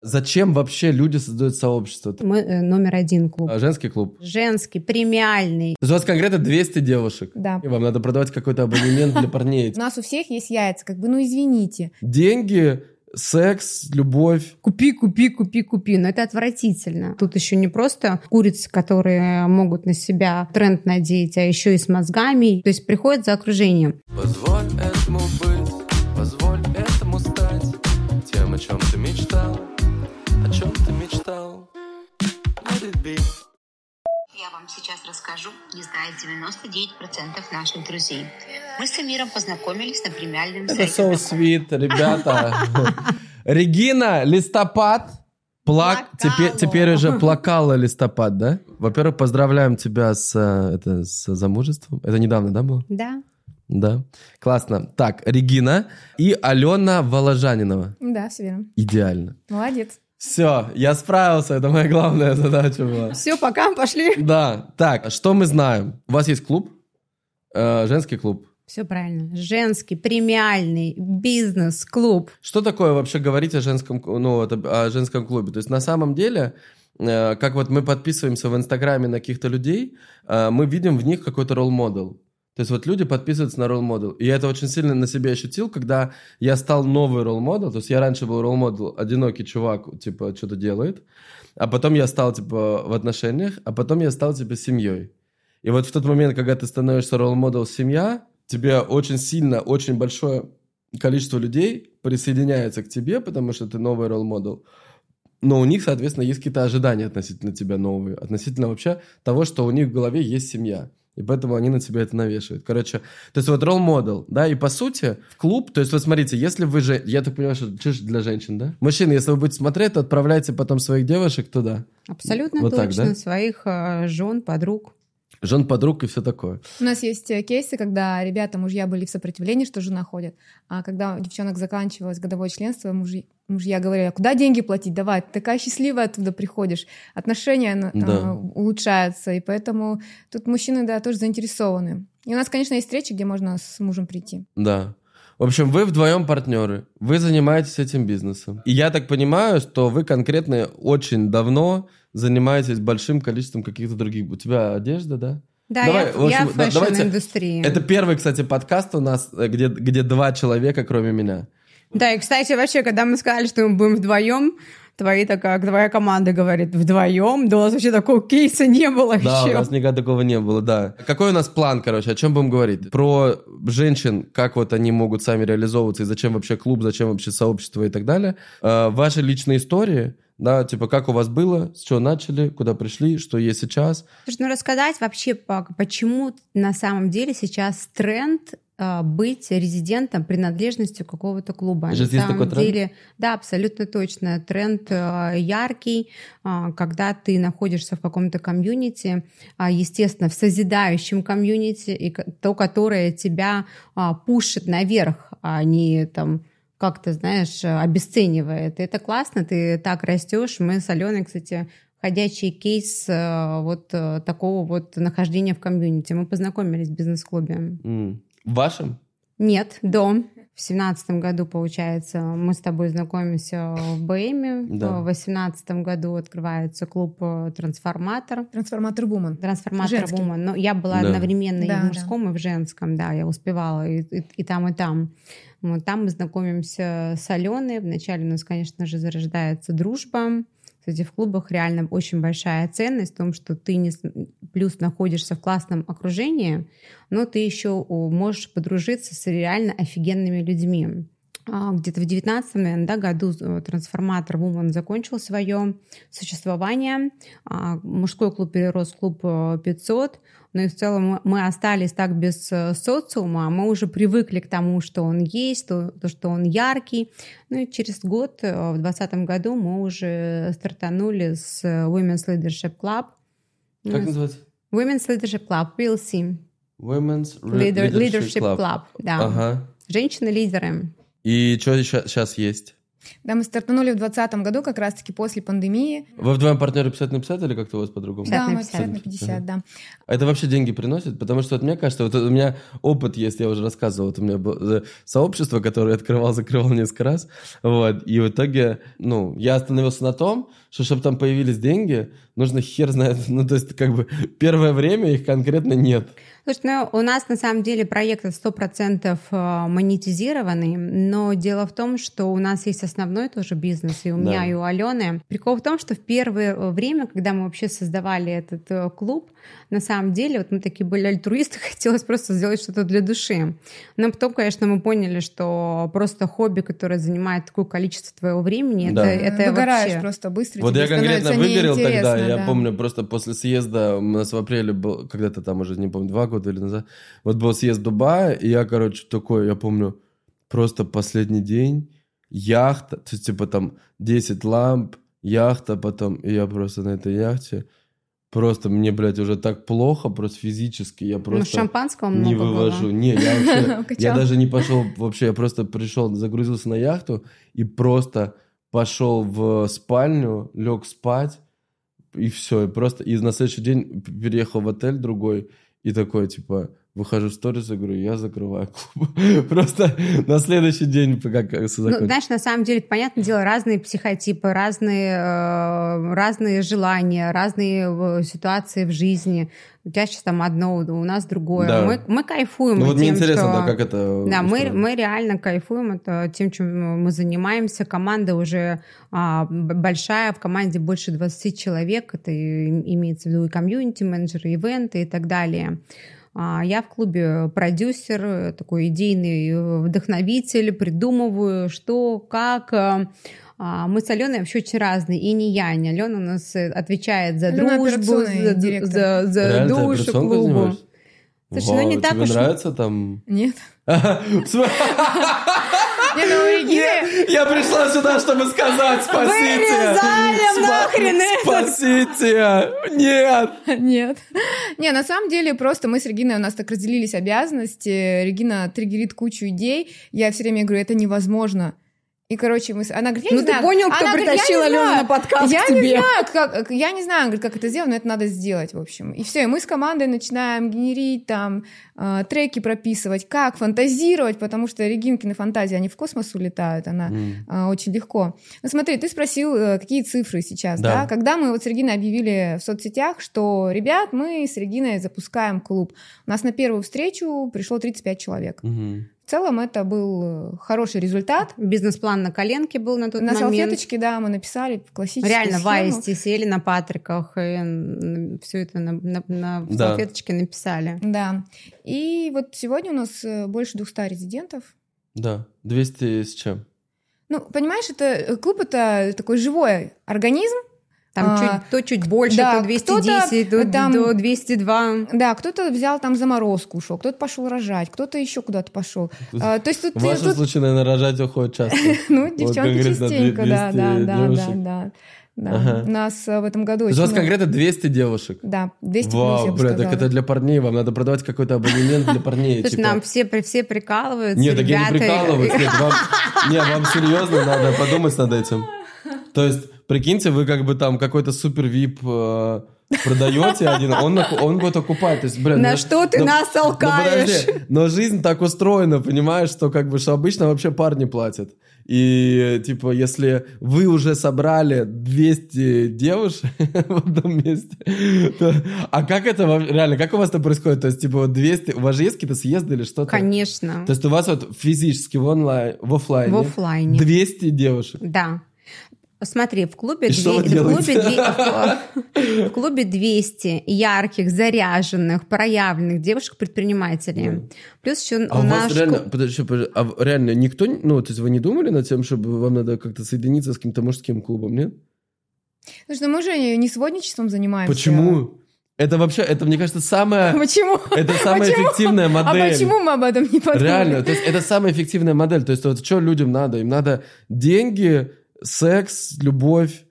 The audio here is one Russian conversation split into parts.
Зачем вообще люди создают сообщество? Мы э, номер один клуб. А, Женский клуб. Женский, премиальный. То есть у вас конкретно 200 девушек. Да. И вам надо продавать какой-то абонемент для парней. У нас у всех есть яйца, как бы, ну извините. Деньги, секс, любовь. Купи, купи, купи, купи. Но это отвратительно. Тут еще не просто курицы, которые могут на себя тренд надеть, а еще и с мозгами. То есть приходят за окружением. Позволь этому быть, позволь этому стать Тем, о чем ты мечтал, Я вам сейчас расскажу, не знает 99% наших друзей. Мы с Эмиром познакомились на премиальном Это сайте so знакомств. sweet, ребята. Регина, листопад. Плак... Теперь, теперь уже плакала листопад, да? Во-первых, поздравляем тебя с, э, это, с замужеством. Это недавно, да, было? Да. Да. Классно. Так, Регина и Алена Воложанинова. Да, все верно. Идеально. Молодец. Все, я справился, это моя главная задача была. Все, пока, пошли. Да, так, что мы знаем? У вас есть клуб, Э, женский клуб. Все правильно. Женский, премиальный, бизнес-клуб. Что такое вообще говорить о женском, ну, о женском клубе? То есть на самом деле, э, как вот мы подписываемся в Инстаграме на каких-то людей, э, мы видим в них какой-то ролл-модел. То есть вот люди подписываются на ролл-модел. И я это очень сильно на себе ощутил, когда я стал новый ролл-модел. То есть я раньше был ролл-модел, одинокий чувак, типа, что-то делает. А потом я стал, типа, в отношениях, а потом я стал, типа, семьей. И вот в тот момент, когда ты становишься ролл-модел семья, тебе очень сильно, очень большое количество людей присоединяется к тебе, потому что ты новый ролл-модел. Но у них, соответственно, есть какие-то ожидания относительно тебя новые, относительно вообще того, что у них в голове есть семья. И поэтому они на тебя это навешивают. Короче, то есть вот ролл-модел, да, и по сути в клуб, то есть вот смотрите, если вы же, я так понимаю, что чушь для женщин, да? Мужчины, если вы будете смотреть, то отправляйте потом своих девушек туда. Абсолютно Вот так, точно. да? Своих э, жен, подруг. Жен, подруг и все такое. У нас есть э, кейсы, когда ребята, мужья были в сопопротивлении, что жена ходит, а когда у девчонок заканчивалось годовое членство, мужи- мужья говорили, а куда деньги платить, давай, ты такая счастливая оттуда приходишь, отношения на- Да. э, улучшаются, и поэтому тут мужчины, да, тоже заинтересованы. И у нас, конечно, есть встречи, где можно с мужем прийти. Да. В общем, вы вдвоем партнеры, вы занимаетесь этим бизнесом. И я так понимаю, что вы конкретно очень давно занимаетесь большим количеством каких-то других. У тебя одежда, да? Да, Давай, я, в общем, я да- давайте- фэшн-индустрии. Это первый, кстати, подкаст у нас, э, где, где два человека, кроме меня. Да, и, кстати, вообще, когда мы сказали, что мы будем вдвоем, твои такая, твоя команда говорит, вдвоем? Да у нас вообще такого кейса не было Да, у еще. нас никогда такого не было, да. Какой у нас план, короче, о чем будем говорить? Про женщин, как вот они могут сами реализовываться, и зачем вообще клуб, зачем вообще сообщество и так далее. Э, ваши личные истории, да, типа, как у вас было, с чего начали, куда пришли, что есть сейчас. Слушай, ну рассказать вообще, по- почему на самом деле сейчас тренд а, быть резидентом принадлежностью какого-то клуба. Сейчас на самом такой тренд? деле, да, абсолютно точно. Тренд а, яркий, а, когда ты находишься в каком-то комьюнити, естественно, в созидающем комьюнити, и то, которое тебя пушит наверх, а не там как-то, знаешь, обесценивает. И это классно, ты так растешь. Мы с Аленой, кстати, ходячий кейс э, вот э, такого вот нахождения в комьюнити. Мы познакомились в бизнес-клубе. М. В вашем? Нет, дом. В семнадцатом году, получается, мы с тобой знакомимся в БМе. Да. В восемнадцатом году открывается клуб э, «Трансформатор». Трансформатор Вумен. Трансформатор Женский. Но я была Да. одновременно и Да, в да. мужском, и в женском, да, я успевала и, и- и там, и там. Вот там мы знакомимся с Аленой. Вначале у нас, конечно же, зарождается дружба. Кстати, в клубах реально очень большая ценность в том, что ты не плюс находишься в классном окружении, но ты еще можешь подружиться с реально офигенными людьми. А, Где-то в 19 наверное, да, году э, трансформатор Woman закончил свое существование. А, Мужской клуб перерос в клуб э, 500. Но и в целом мы- остались так без э, социума, а мы уже привыкли к тому, что он есть, то, то, что он яркий. Ну и через год, э, в 2020 году, мы уже стартанули с э, Women's Leadership Club. Как называется? Women's Leadership Club, PLC. Women's Re- Leader- Leadership Club, да. Ага. Женщины-лидеры. И что сейчас есть? Да, мы стартанули в 2020 году, как раз-таки после пандемии. Вы вдвоем партнеры 50 на 50 или как-то у вас по-другому? 50 да, мы 50. 50 на 50, да. А это вообще деньги приносит? Потому что вот мне кажется, вот у меня опыт есть, я уже рассказывал, вот у меня было э, сообщество, которое я открывал, закрывал несколько раз, вот, и в итоге, ну, я остановился на том, что чтобы там появились деньги, нужно хер знает, ну, то есть как бы первое время их конкретно нет. Слушай, ну, у нас на самом деле проект 100% э, монетизированный, но дело в том, что у нас есть основной тоже бизнес, и у Да. меня, и у Алены. Прикол в том, что в первое время, когда мы вообще создавали этот э, клуб, на самом деле, вот мы такие были альтруисты, хотелось просто сделать что-то для души. Но потом, конечно, мы поняли, что просто хобби, которое занимает такое количество твоего времени, Да. это, это Выгораешь вообще... просто быстро. Вот тебе я конкретно выгорел тогда, неинтересно, я да. помню, просто после съезда, у нас в апреле был, когда-то там уже, не помню, два года или назад, вот был съезд в Дубае, и я, короче, такой, я помню, просто последний день, яхта, то есть, типа, там, 10 ламп, яхта потом, и я просто на этой яхте, просто мне, блядь, уже так плохо, просто физически, я Ну, просто шампанского много не было. вывожу. Не, я вообще, я даже не пошел вообще, я просто пришел, загрузился на яхту и просто пошел в спальню, лег спать, и все, и просто, и на следующий день переехал в отель другой, и такой, типа, выхожу в сторис и говорю, я закрываю клуб. Просто на следующий день, как как всё Ну, знаешь, на самом деле, понятное дело, разные психотипы, разные, э, разные желания, разные э, ситуации в жизни. У тебя сейчас там одно, у нас другое. Да. Мы, мы кайфуем Ну вот мне тем, интересно, что... да, как это Да, мы, мы реально кайфуем это тем, чем мы занимаемся. Команда уже а, большая, в команде больше 20 человек. Это имеется в виду и комьюнити-менеджеры, ивенты и так далее. А, Я в клубе продюсер, такой идейный э, вдохновитель, придумываю, что, как. э. А, Мы с Аленой вообще очень разные, и не я, не Алена у нас э, отвечает за Алена дружбу, за, директор. за, за Реально, душу клубу. занимаешься? Слушай, ну не Вау, так тебе уж- нравится там... Нет. Не, ну, у Регины- Я пришла сюда, чтобы сказать спасите. Вырезаем нахрен это. Спасите. Нет. Нет. Не, на самом деле просто мы с Региной, у нас так разделились обязанности. Регина триггерит кучу идей. Я все время говорю, это невозможно. И, короче, мы... с- Она говорит, я Ну не ты знаю. понял, кто Она говорит, притащил не Алену на подкаст Я к не тебе? знаю, как, я не знаю, говорит, как это сделать, но это надо сделать, в общем. И все, и мы с командой начинаем генерить там э, треки прописывать, как фантазировать, потому что Регинкины фантазии, они в космос улетают, она а, очень легко. Ну смотри, ты спросил, э, какие цифры сейчас, Да. да. Когда мы вот с Региной объявили в соцсетях, что, ребят, мы с Региной запускаем клуб. У нас на первую встречу пришло 35 человек. Мгм. В целом это был э, хороший результат. Бизнес-план на коленке был на тот На момент. салфеточке, да, мы написали классическую Реально, в схему. Аисте сели на Патриках и все это на, на- на Да. салфеточке написали. Да. И вот сегодня у нас э, больше 200 резидентов. Да, 200 с чем? Ну, понимаешь, это э, клуб это такой живой организм, Там А, чуть, то чуть больше, да, то 210, кто-то то, там- то 202. Да, кто-то взял там заморозку, ушел, кто-то пошел рожать, кто-то еще куда-то пошел. А, то есть тут, В вашем тут- случае, наверное, рожать уходит часто. ну, девчонки частенько, да, 200 да, да, да, да, да. Ага. У нас э, в этом году То есть у очень вас много- конкретно 200 девушек? Да, 200 плюс, Вау, бы бля, так это для парней, вам надо продавать какой-то абонемент для парней. Слушай, типа. нам все, при- все прикалываются, Нет, так я не прикалываюсь. Нет, вам, не, вам серьезно надо подумать над этим. То есть, прикиньте, вы как бы там какой-то супер вип э, продаете один, он, он будет окупать. То есть, блин, На ну- что ты ну- нас ну, толкаешь? подожди, но жизнь так устроена, понимаешь, что как бы что обычно вообще парни платят. И типа, если вы уже собрали 200 девушек в одном месте, то- а как это реально, как у вас это происходит? То есть, типа, вот 200, у вас же есть какие-то съезды или что-то? Конечно. То есть у вас вот физически в онлайн, в офлайне, В оффлайне. 200 девушек. Да. Смотри, в клубе, И что вы две- в, клубе в клубе 200 ярких, заряженных, проявленных девушек-предпринимателей. Плюс еще А у нас... вас реально, подожди, подожди, а реально никто, ну, то есть вы не думали над тем, чтобы вам надо как-то соединиться с каким-то мужским клубом, нет? Слушай, ну мы же не сводничеством занимаемся. Почему? Это вообще, это, мне кажется, самая, Почему? это самая Почему? эффективная А модель. почему мы об этом не подумали? Реально, то есть это самая эффективная модель. То есть вот что людям надо? Им надо деньги, секс, любовь,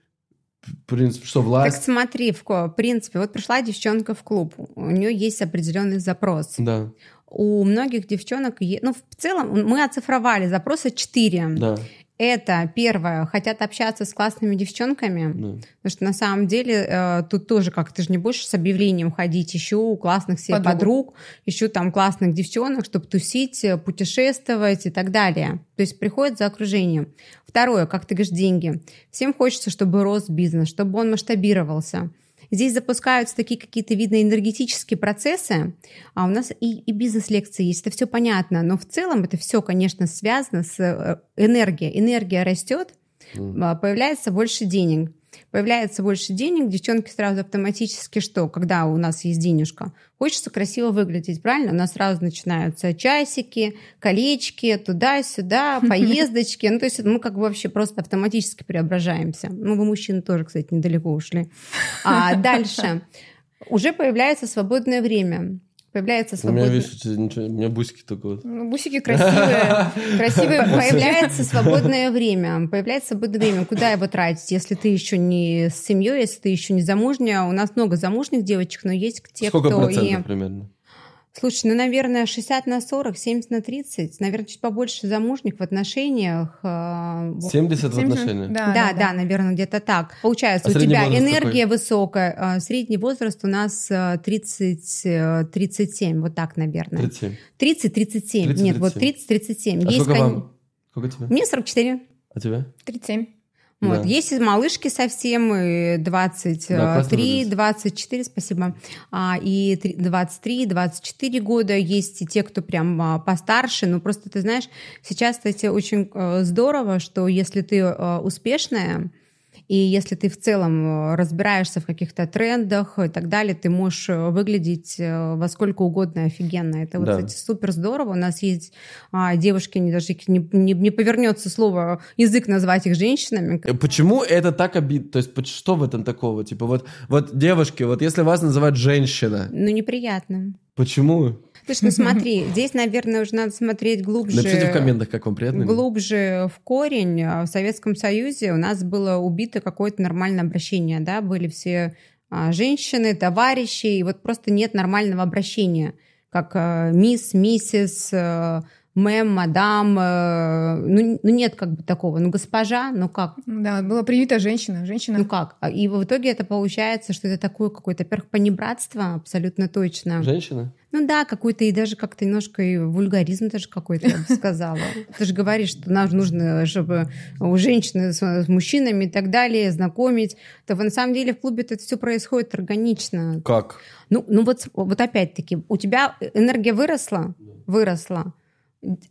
в принципе, что, Так власть? смотри, в принципе, вот пришла девчонка в клуб, у нее есть определенный запрос. Да, У многих девчонок, ну, в целом, мы оцифровали запросы 4. да. Это первое, хотят общаться с классными девчонками, Да. потому что на самом деле э, тут тоже как ты же не будешь с объявлением ходить, ищу классных себе Подруг. подруг, ищу там классных девчонок, чтобы тусить, э, путешествовать и так далее. То есть приходит за окружением. Второе, как ты говоришь, деньги. Всем хочется, чтобы рос бизнес, чтобы он масштабировался. Здесь запускаются такие какие-то, видно, энергетические процессы, а у нас и, и бизнес-лекции есть, это все понятно, но в целом это все, конечно, связано с э, энергией. Энергия растет, а, появляется больше денег. Появляется больше денег, девчонки сразу автоматически что, когда у нас есть денежка, хочется красиво выглядеть, правильно? У нас сразу начинаются часики, колечки, туда-сюда, поездочки. Ну, то есть мы как бы вообще просто автоматически преображаемся. Ну, вы мужчины тоже, кстати, недалеко ушли. А дальше уже появляется свободное время. Появляется У меня, свободное... видишь, ничего, у меня бусики только вот. Ну, Бусики красивые, красивые. Появляется свободное время. Появляется свободное время. Куда его тратить, если ты еще не с семьей, если ты еще не замужняя? У нас много замужних девочек, но есть те, Сколько кто процентов и... примерно? Слушай, ну, наверное, 60 на 40, 70 на 30. Наверное, чуть побольше замужних в отношениях. э, в- 70 в 70, отношениях? Да, да, да, наверное, где-то так. Получается, А у тебя энергия высокая. а Средний возраст у нас э, 30, э, 37, вот так, наверное. 37. 30-37. Нет, вот 30-37. А Есть сколько кон- вам? Сколько тебе? Мне 44. А тебе? 37. Вот. Да. Есть и малышки совсем, и Да, классно 23, выглядит. 24, спасибо, а, и три- 23, 24 года. Есть и те, кто прям а, постарше. Но просто ты знаешь, сейчас, кстати, очень э, здорово, что если ты э, успешная, и если ты в целом э, разбираешься в каких-то трендах и так далее, ты можешь э, выглядеть э, во сколько угодно офигенно. Это вот, Да. кстати, супер здорово. У нас есть а, девушки, не, даже не, не- не повернется слово, язык назвать их женщинами, Почему это так обидно? То есть что в этом такого? Типа вот, вот девушки, вот если вас называют женщина, Ну, неприятно. почему? Слушай, ну смотри, здесь, наверное, уже надо смотреть глубже. Напишите в комментах, как вам приятно. Глубже в корень. А В Советском Союзе у нас было убито какое-то нормальное обращение, да, были все а, женщины, товарищи, и вот просто нет нормального обращения, как а, мисс, миссис, мэм, мадам, а, ну, ну нет как бы такого, ну госпожа, ну как, Да, была привита женщина. Женщина. ну как? А, И в итоге это получается, что это такое какое-то, во-первых, понебратство, абсолютно точно. Женщина? Ну да, какой-то и даже как-то немножко и вульгаризм даже какой-то, я бы сказала. Ты же говоришь, что нам нужно, чтобы у женщины с, с мужчинами и так далее знакомить. То на самом деле в клубе это все происходит органично. Как? Ну, ну вот, вот опять-таки, у тебя энергия выросла, выросла, Э,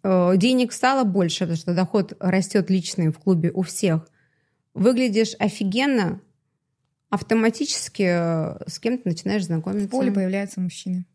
денег стало больше, потому что доход растет личный в клубе у всех. Выглядишь офигенно, автоматически э, с кем-то начинаешь В знакомиться. поле появляются мужчины.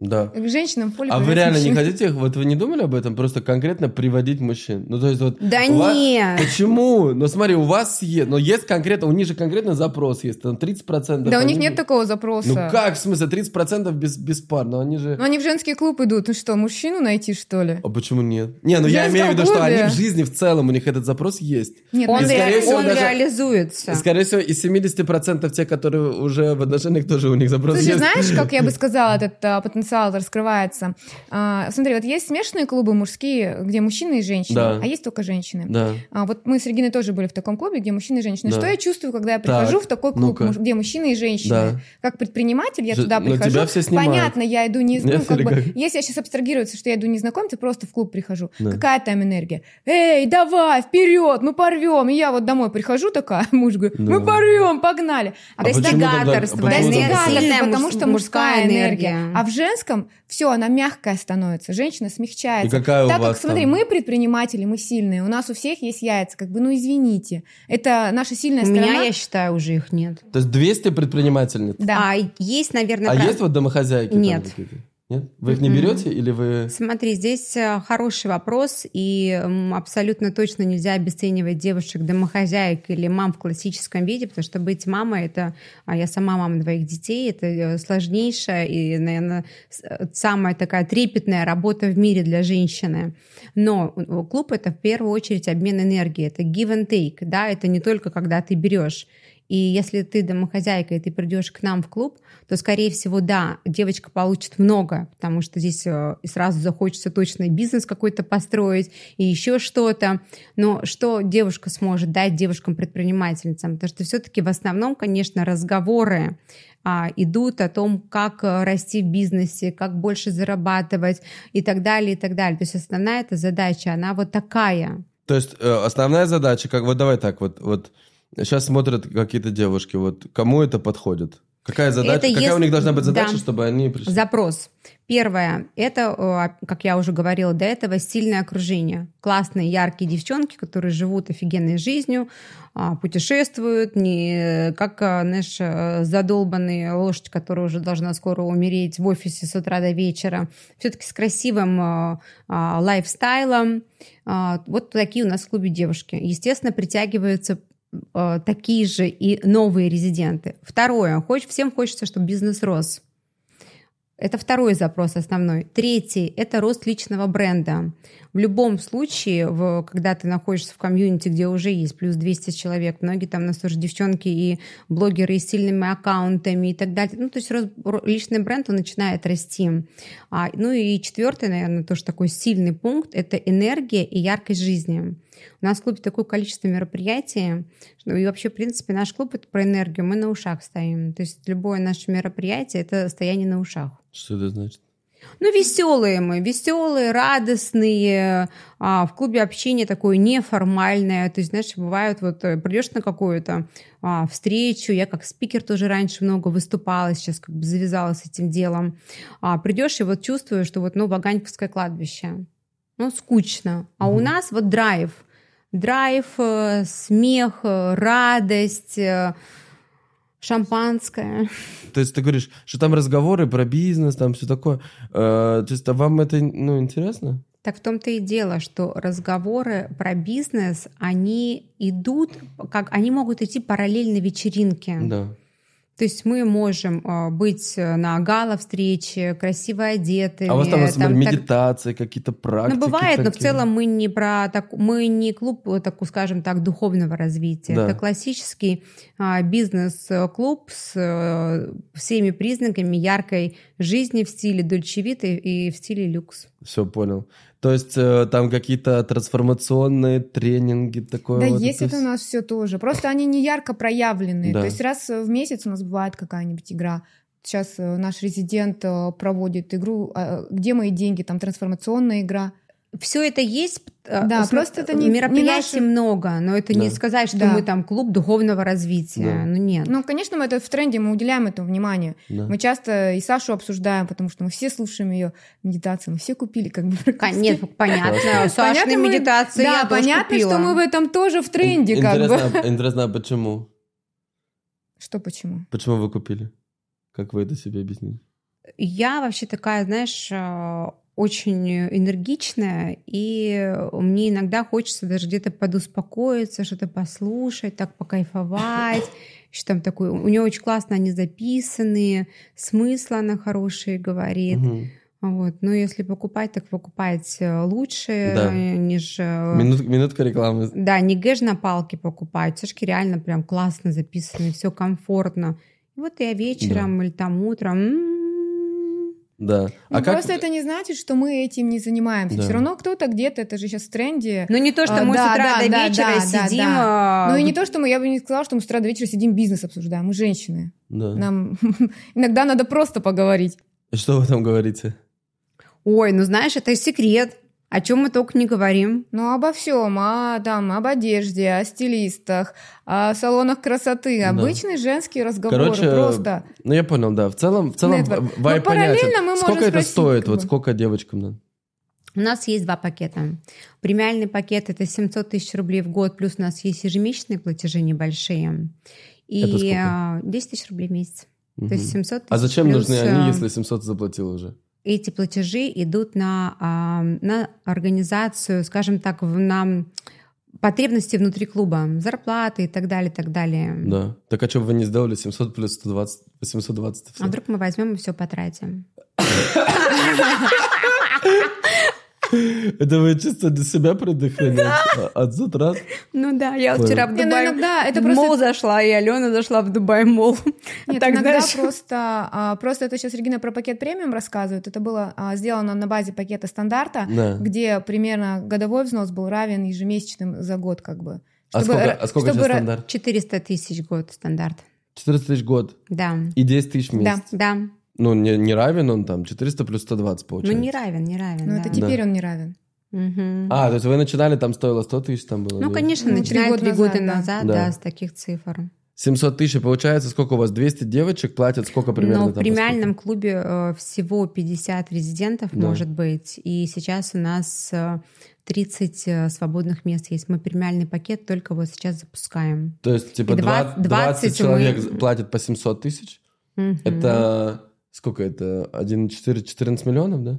Да. К женщинам в поле А вы реально не мужчины. хотите, вот вы не думали об этом, просто конкретно приводить мужчин? Ну, то есть вот... Да вас- нет. Почему? Ну, смотри, у вас есть, но есть конкретно, у них же конкретно запрос есть, там 30%. Да у них нет такого запроса. Ну как, в смысле, 30% без, без пар, но они же... Ну они в женский клуб идут. Ну что, мужчину найти, что ли? А почему нет? Не, ну В я имею в виду, что они в жизни в целом, у них этот запрос есть. Нет, Он, И, ре- всего, он даже- реализуется. И, скорее всего, из 70% тех, которые уже в отношениях, тоже у них запрос Слушай, есть. знаешь, как я бы сказала, этот а, потенциал раскрывается? А, смотри, вот есть смешанные клубы мужские, где мужчины и женщины, Да. а есть только женщины. Да. А, вот мы с Региной тоже были в таком клубе, где мужчины и женщины. Да. Что я чувствую, когда я прихожу Так, в такой клуб, ну-ка. муж- где мужчины и женщины? Да. Как предприниматель я Же- туда но прихожу. тебя все снимают. Понятно, я иду не... Ну, Нет, как бы, если я сейчас абстрагироваться, что я иду не знакомиться, просто в клуб прихожу. Да. Какая там энергия? Эй, давай, вперед, мы порвем. И я вот домой прихожу такая, муж говорит, Да. мы порвем, погнали. А Достигаторство, а Достигаторство, потому что мужская энергия. А в женском все, она мягкая становится. Женщина смягчается. И какая у так вас как, смотри, там? мы предприниматели, мы сильные. У нас у всех есть яйца. Как бы, ну извините. Это наша сильная У сторона. меня, я считаю, уже их нет. То есть 200 предпринимательниц. Да. А есть, наверное, А прав- есть вот домохозяйки? там Нет. какие-то? Нет? Вы их не берете или вы... Смотри, здесь э, хороший вопрос, и абсолютно точно нельзя обесценивать девушек домохозяек или мам в классическом виде, потому что быть мамой это, а я сама мама двоих детей, это э, сложнейшая и, наверное, э, самая такая трепетная работа в мире для женщины. Но клуб это в первую очередь обмен энергией, это give and take, да, это не только когда ты берешь. И если ты домохозяйка, и ты придешь к нам в клуб, то, скорее всего, да, девочка получит много, потому что здесь э, сразу захочется точно бизнес какой-то построить, и еще что-то. Но что девушка сможет дать девушкам-предпринимательницам? Потому что все-таки в основном, конечно, разговоры а, идут о том, как э, расти в бизнесе, как больше зарабатывать и так далее, и так далее. То есть основная эта задача, она вот такая. То есть э, основная задача, как вот давай так, вот, вот сейчас смотрят какие-то девушки, вот кому это подходит? Какая задача? Это какая если- у них должна быть задача, да. чтобы они пришли? Запрос. Первое, это, э, как я уже говорила до этого, стильное окружение. Классные, яркие девчонки, которые живут офигенной жизнью, а, путешествуют, не как, а, знаешь, э, задолбанная лошадь, которая уже должна скоро умереть в офисе с утра до вечера. Все-таки с красивым э, лайфстайлом. А, Вот такие у нас в клубе девушки. Естественно, притягиваются э, такие же и новые резиденты. Второе, хоч- всем хочется, чтобы бизнес рос. Это второй запрос основной. Третий – это рост личного бренда. В любом случае, в, когда ты находишься в комьюнити, где уже есть плюс 200 человек, многие там у нас тоже девчонки и блогеры и с сильными аккаунтами и так далее. Ну, то есть рост- ро- личный бренд, он начинает расти. А, ну и четвертый, наверное, тоже такой сильный пункт – это энергия и яркость жизни. У нас в клубе такое количество мероприятий, что и вообще, в принципе, наш клуб – это про энергию, мы на ушах стоим. То есть любое наше мероприятие – это стояние на ушах. Что это значит? Ну, веселые мы, веселые, радостные. А, в клубе общение такое неформальное. То есть, знаешь, бывают, вот э, придешь на какую-то а, встречу, я как спикер тоже раньше много выступала, сейчас как бы завязалась с этим делом. А, придешь и вот чувствуешь, что вот, ну, Ваганьковское кладбище. Ну, скучно. А у Мгм. нас вот драйв. Драйв, э, смех, э, радость, э, шампанское. То есть ты говоришь, что там разговоры про бизнес, там все такое. То есть а вам это ну, интересно? Так в том-то и дело, что разговоры про бизнес, они идут, как они могут идти параллельно вечеринке. Да. То есть мы можем э, быть на гала-встрече, красиво одетыми. А у вас там, например, там так- медитации, какие-то практики? Ну, бывает, но в такие? целом мы не про так, мы не клуб, э, так, скажем так, духовного развития. Да. Это классический а, бизнес-клуб с э, всеми признаками яркой жизни в стиле дольчевита и в стиле люкс. Все, понял. То есть э, там какие-то трансформационные тренинги, такое Да, вот есть это у нас все тоже. Просто они не ярко проявленные. Да. То есть раз в месяц у нас бывает какая-нибудь игра. Сейчас э, наш резидент э, проводит игру э, «Где мои деньги?», там трансформационная игра. Все это есть. э, Да, просто это не- не мероприятий наше- много, но это не Да. сказать, что Да. мы там клуб духовного развития. Да. Ну нет. Ну, конечно, мы это в тренде, мы уделяем этому внимание. Да. Мы часто и Сашу обсуждаем, потому что мы все слушаем ее медитацию, мы все купили как бы. Нет, понятно. Мы- медитации Да, понятно, что мы в этом тоже в тренде, как бы. интересно, интересно, а почему? Что почему? Почему вы купили? Как вы это себе объяснили? Я вообще такая, знаешь, э, очень энергичная, и мне иногда хочется даже где-то подуспокоиться, что-то послушать, так покайфовать. Еще там такой, у нее очень классно они записаны, смысл она хороший говорит. Вот. Но если покупать, так покупать э, лучше, Да. э, неж... э, Минут- минутка рекламы. Да, не гэж на палке покупать. Сашки реально прям классно записаны, все комфортно. И вот я вечером или там утром... м, Да. Ну, а как... просто это не значит, что мы этим не занимаемся. Да. Все равно кто-то где-то, это же сейчас в тренде. Ну не то, что мы да, с утра да, до да, вечера да, да, сидим... да. а, Ну и не то, что мы, я бы не сказала, что мы с утра до вечера сидим бизнес обсуждаем. Мы женщины. Да. Нам иногда надо просто поговорить. Что вы там говорите? Ой, ну знаешь, это секрет. О чем мы только не говорим. Ну, обо всем, о, там, об одежде, о стилистах, о салонах красоты. Да. Обычные женские разговоры. Короче, просто. Ну, я понял, да. В целом, в целом Network. в- вайб Но параллельно понятен. мы можем Сколько это спросить, стоит? как Вот сколько девочкам надо? У нас есть два пакета. Премиальный пакет это 700 тысяч рублей в год, плюс у нас есть ежемесячные платежи небольшие. И Это сколько? а, 10 тысяч рублей в месяц. Мгм. То есть 700 тысяч А зачем плюс, нужны они, а, если 700 заплатил уже? Эти платежи идут на, а, на организацию, скажем так, на потребности внутри клуба, зарплаты и так далее, и так далее. Да. Так а что вы не сделали 700 плюс 120, 820? А вдруг мы возьмем и все потратим? Это вы чисто для себя предохраняете а- от затрат? Ну да, я вчера в ну Дубай иногда это в просто- мол зашла, и Алена зашла в Дубай мол. Нет, иногда просто, а, просто это сейчас Регина про пакет премиум рассказывает. Это было а, сделано на базе пакета стандарта, Да. где примерно годовой взнос был равен ежемесячным за год, как бы. А сколько, а сколько сейчас стандарт? 400 тысяч год стандарт. 14 тысяч год Да, и 10 тысяч в месяц. да. Ну, не, не равен он там, 400 плюс 120 Ну получается. не равен, не равен. Но да. это теперь он не равен. Мгм. А, то есть вы начинали, там стоило 100 тысяч, там было? Ну, да? конечно, Ну, три начиная года три года назад, да. назад, Да. да, с таких цифр. 700 тысяч, получается, сколько у вас? 200 девочек платят, сколько примерно? Но в там премиальном клубе э, всего 50 резидентов Да. может быть, и сейчас у нас э, 30 э, свободных мест есть. Мы премиальный пакет только вот сейчас запускаем. То есть, типа, И 20, 20 20 мы- человек платят по 700 тысяч? Мгм. Это сколько это? 1,4 14 миллионов, да?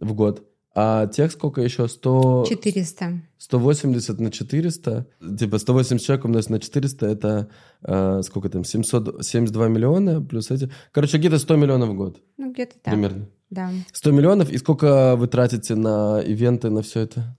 В год. А тех сколько еще? 100... 400. 180 на 400, типа 180 человек умножить на 400, это э, сколько там, 772 миллиона плюс эти. Короче, где-то 100 миллионов в год Ну, где-то так. примерно. Да. 100 миллионов, и сколько вы тратите на ивенты, на все это?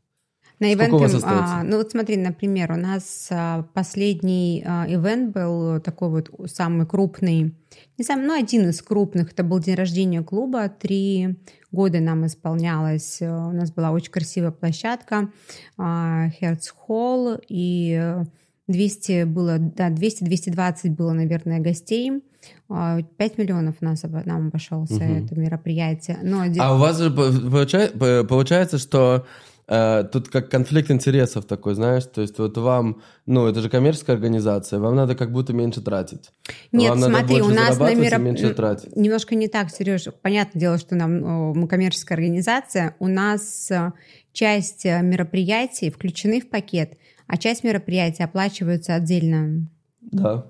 На Сколько у вас ивенты, остается? а, ну вот смотри, например, у нас а, последний а, ивент был такой вот самый крупный, не самый, ну один из крупных, это был день рождения клуба, три года нам исполнялось, э, у нас была очень красивая площадка, Hertz Hall, и э, 200 было, да, 200-220 было, наверное, гостей, 5 миллионов у нас нам обошелся Мгм. это мероприятие. Но А у вас же получается, что э, тут как конфликт интересов такой, знаешь, то есть вот вам, ну, это же коммерческая организация, вам надо как будто меньше тратить. Нет, вам надо смотри, у нас на мероп- меньше тратить. Немножко не так, Сереж. Понятное дело, что нам мы коммерческая организация. У нас э, часть э, мероприятий включены в пакет, а часть мероприятий оплачиваются отдельно. Да.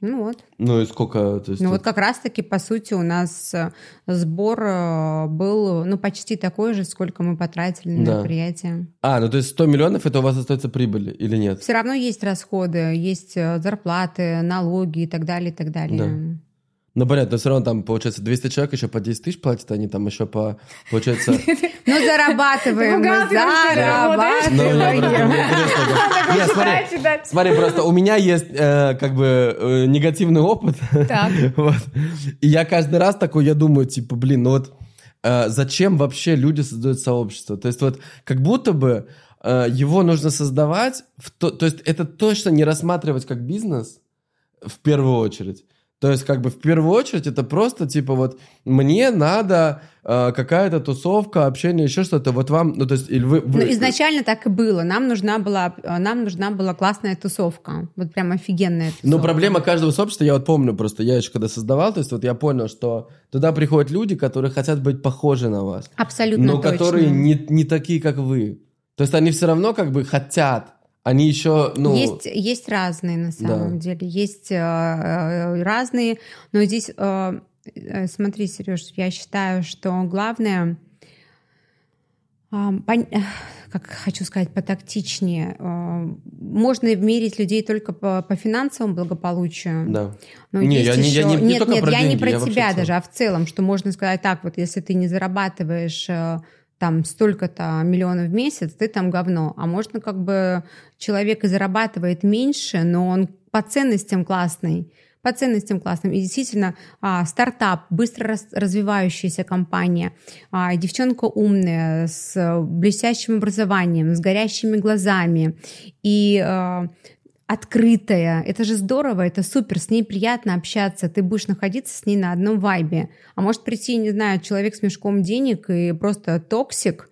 Ну вот. Ну и сколько, то есть... Ну вот как раз-таки, по сути, у нас э, сбор э, был ну почти такой же, сколько мы потратили на Да. мероприятие. А, ну то есть 100 миллионов это у вас остается прибыли или нет? Все равно есть расходы, есть э, зарплаты, налоги и так далее, и так далее. Ну, понятно, но все равно там, получается, 200 человек еще по 10 тысяч платят, они там еще по, получается... Ну, зарабатываем. Ну, зарабатываем. Нет, смотри, просто у меня есть э, как бы э, негативный опыт. И я каждый раз такой, я думаю, типа, блин, ну вот э, зачем вообще люди создают сообщество? То есть вот как будто бы его нужно создавать, то есть это точно не рассматривать как бизнес в первую очередь. То есть, как бы в первую очередь, это просто типа вот мне надо э, какая-то тусовка, общение, еще что-то. Вот вам, ну то есть, или вы, вы- Ну, изначально так и было. Нам нужна была, э, нам нужна была классная тусовка. Вот прям офигенная тусовка. Но проблема каждого сообщества, я вот помню просто, я еще когда создавал, то есть вот я понял, что туда приходят люди, которые хотят быть похожи на вас, Абсолютно но точно. которые не, не такие, как вы. То есть они все равно как бы хотят, они еще, ну... Есть, есть разные на самом Да. деле. Есть э, э, разные. Но здесь, э, э, смотри, Сереж, я считаю, что главное... а, пон- э, как хочу сказать, потактичнее. э, Можно мерить людей только по, по финансовому благополучию. Да. Но Не, я не- я еще- не- не нет, только нет, про я не деньги, про я тебя даже, а в целом, что можно сказать так, вот если ты не зарабатываешь э, там столько-то миллионов в месяц, ты там говно. А можно как бы человек и зарабатывает меньше, но он по ценностям классный, по ценностям классным. И действительно, а, стартап, быстро развивающаяся компания, а, девчонка умная, с блестящим образованием, с горящими глазами. И а, открытая. Это же здорово, это супер, с ней приятно общаться, ты будешь находиться с ней на одном вайбе. А может прийти, не знаю, человек с мешком денег и просто токсик,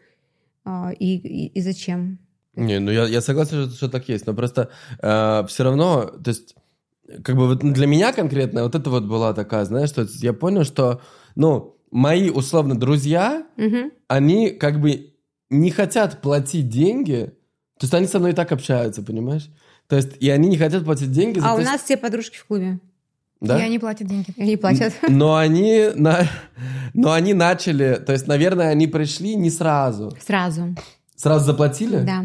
а, и, и, и зачем? Не, ну я, я согласен, что, что так есть, но просто все равно, то есть, как бы вот для меня конкретно вот это вот была такая, знаешь, что я понял, что, ну, мои, условно, друзья, Мгм. они как бы не хотят платить деньги, то есть они со мной и так общаются, понимаешь? То есть, и они не хотят платить деньги за А то, у что- нас все подружки в клубе. Да? И они платят деньги. И Они платят. Но они, на... но они начали, то есть, наверное, они пришли не сразу. Сразу. Сразу заплатили? Да.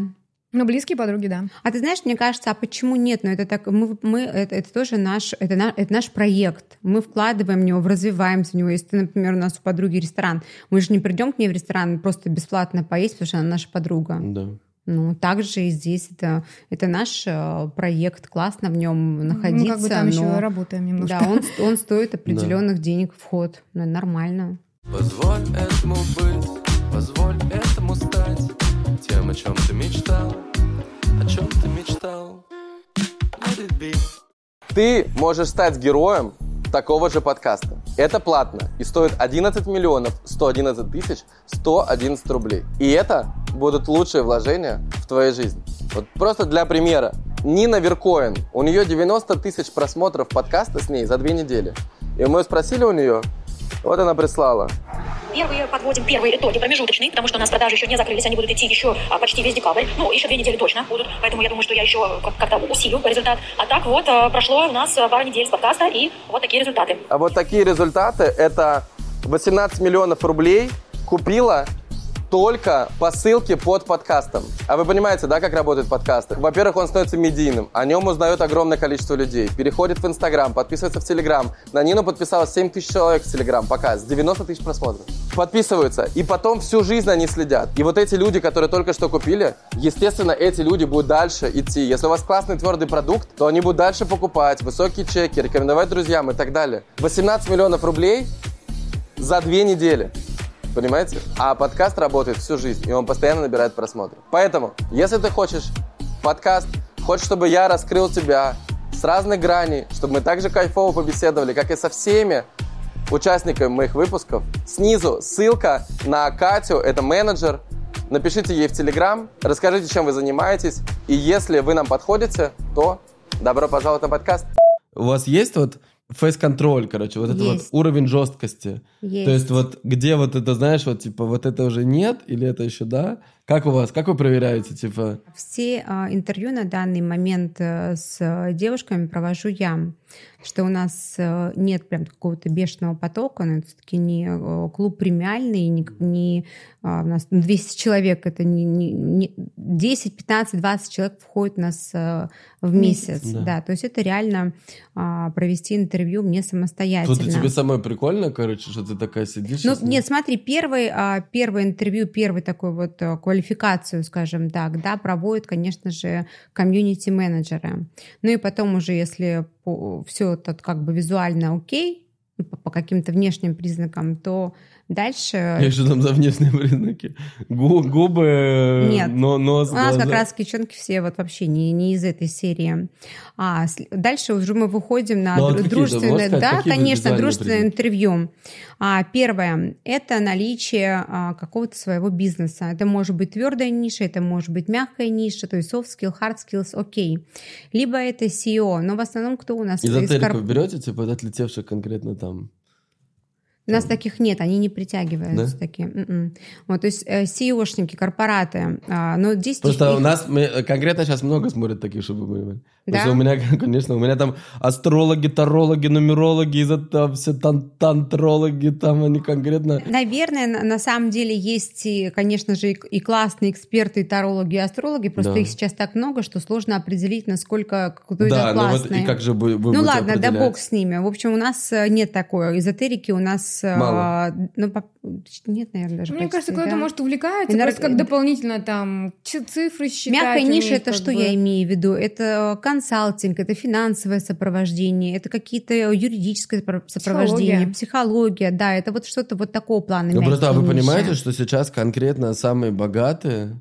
Ну, близкие подруги, да. А ты знаешь, мне кажется, а почему нет? Но это так, мы, мы это, это тоже наш, это, на, это наш проект. Мы вкладываем в него, развиваемся в него. Если, например, у нас у подруги ресторан, мы же не придем к ней в ресторан просто бесплатно поесть, потому что она наша подруга. Да. Ну, также и здесь это, это наш э, проект, классно в нем находиться. Мы как бы там еще но- работаем немножко. Да, он, он стоит определенных денег вход. Ну, нормально. Позволь этому быть, позволь этому стать Тем, о чем ты мечтал, о чем ты мечтал Ты можешь стать героем такого же подкаста. Это платно и стоит 11 миллионов 111 тысяч 111 рублей. И это будут лучшие вложения в твою жизнь. Вот просто для примера. Нина Веркоин, у нее 90 тысяч просмотров подкаста с ней за две недели. И мы спросили у нее, вот она прислала. Первые подводим первые итоги промежуточные, потому что у нас продажи еще не закрылись, они будут идти еще а, почти весь декабрь. Ну, еще две недели точно будут, поэтому я думаю, что я еще как- как-то усилю результат. А так вот, а, прошло у нас а, пара недель с подкаста, и вот такие результаты. А вот такие результаты, это 18 миллионов рублей купила только по ссылке под подкастом. А вы понимаете, да, как работают подкасты? Во-первых, он становится медийным, о нем узнает огромное количество людей, переходит в Инстаграм, подписывается в Телеграм. На Нину подписалось 7 тысяч человек в Телеграм, пока, с 90 тысяч просмотров. Подписываются, и потом всю жизнь они следят. И вот эти люди, которые только что купили, естественно, эти люди будут дальше идти. Если у вас классный твердый продукт, то они будут дальше покупать, высокие чеки, рекомендовать друзьям и так далее. 18 миллионов рублей за две недели. Понимаете? А подкаст работает всю жизнь, и он постоянно набирает просмотры. Поэтому, если ты хочешь подкаст, хочешь, чтобы я раскрыл тебя с разных граней, чтобы мы также кайфово побеседовали, как и со всеми участниками моих выпусков, снизу ссылка на Катю, это менеджер. Напишите ей в Телеграм, расскажите, чем вы занимаетесь, и если вы нам подходите, то добро пожаловать на подкаст. У вас есть вот фейс-контроль, короче, вот это вот уровень жесткости? Есть. То есть вот где вот это, знаешь, вот типа вот это уже нет или это еще да? Как у вас? Как вы проверяете, типа? Все а, интервью на данный момент э, с э, девушками провожу я. Что у нас э, нет прям какого-то бешеного потока, но это все-таки не клуб премиальный, не, не, а, у нас 200 человек, это не, не- не- 10, 15, 20 человек входит у нас э, в месяц. Да. Да. то есть это реально а, провести интервью мне самостоятельно. Тут тебе самое прикольное, короче, что ты такая сидишь. Ну, нет, смотри, первый, а, первое интервью, первый такой вот а, квалификацию, скажем так, да, проводят, конечно же, комьюнити-менеджеры. Ну и потом уже, если все это как бы визуально окей, ну, по, по каким-то внешним признакам, то дальше... Я что там за внешние признаки? Гу- губы, Нет. но, нос, У нас как глаза. раз девчонки все вот вообще не, не из этой серии. А дальше уже мы выходим на Ну, а дру- дружественное, сказать, да, конечно, дружественное интервью. А, первое – это наличие а, какого-то своего бизнеса. Это может быть твердая ниша, это может быть мягкая ниша, то есть soft skill, hard skills, окей. Либо это SEO, но в основном кто у нас? из Эзотерику корп- берете, типа, отлетевших конкретно там? У нас таких нет, они не притягиваются Да? такие. М-м. Вот, то есть э, CEO-шники, корпораты. а, но здесь Просто их- у нас мы, э, конкретно сейчас много смотрят таких, чтобы вы понимали. Потому Да? что у меня, конечно, у меня там астрологи, тарологи, нумерологи, из этого все тан- тантрологи, там они конкретно... Наверное, на, на самом деле есть, и, конечно же, и, и классные эксперты, и тарологи, и астрологи. Просто Да. их сейчас так много, что сложно определить, насколько кто из да, ну вот классный. и как же вы, вы ну ладно, да бог с ними. В общем, у нас э, нет такой эзотерики, у нас... э, Мало. Ну, по- нет, наверное, даже Мне почти, кажется, кто-то да. может увлекается, Энерго- просто как дополнительно там цифры считать. Мягкая ниша это что бы. я имею в виду? Это консалтинг, это финансовое сопровождение, это какие-то юридическое сопро- сопровождение, Психология. психология, да, это вот что-то вот такого плана. Ну просто а вы ниши. понимаете, что сейчас конкретно самые богатые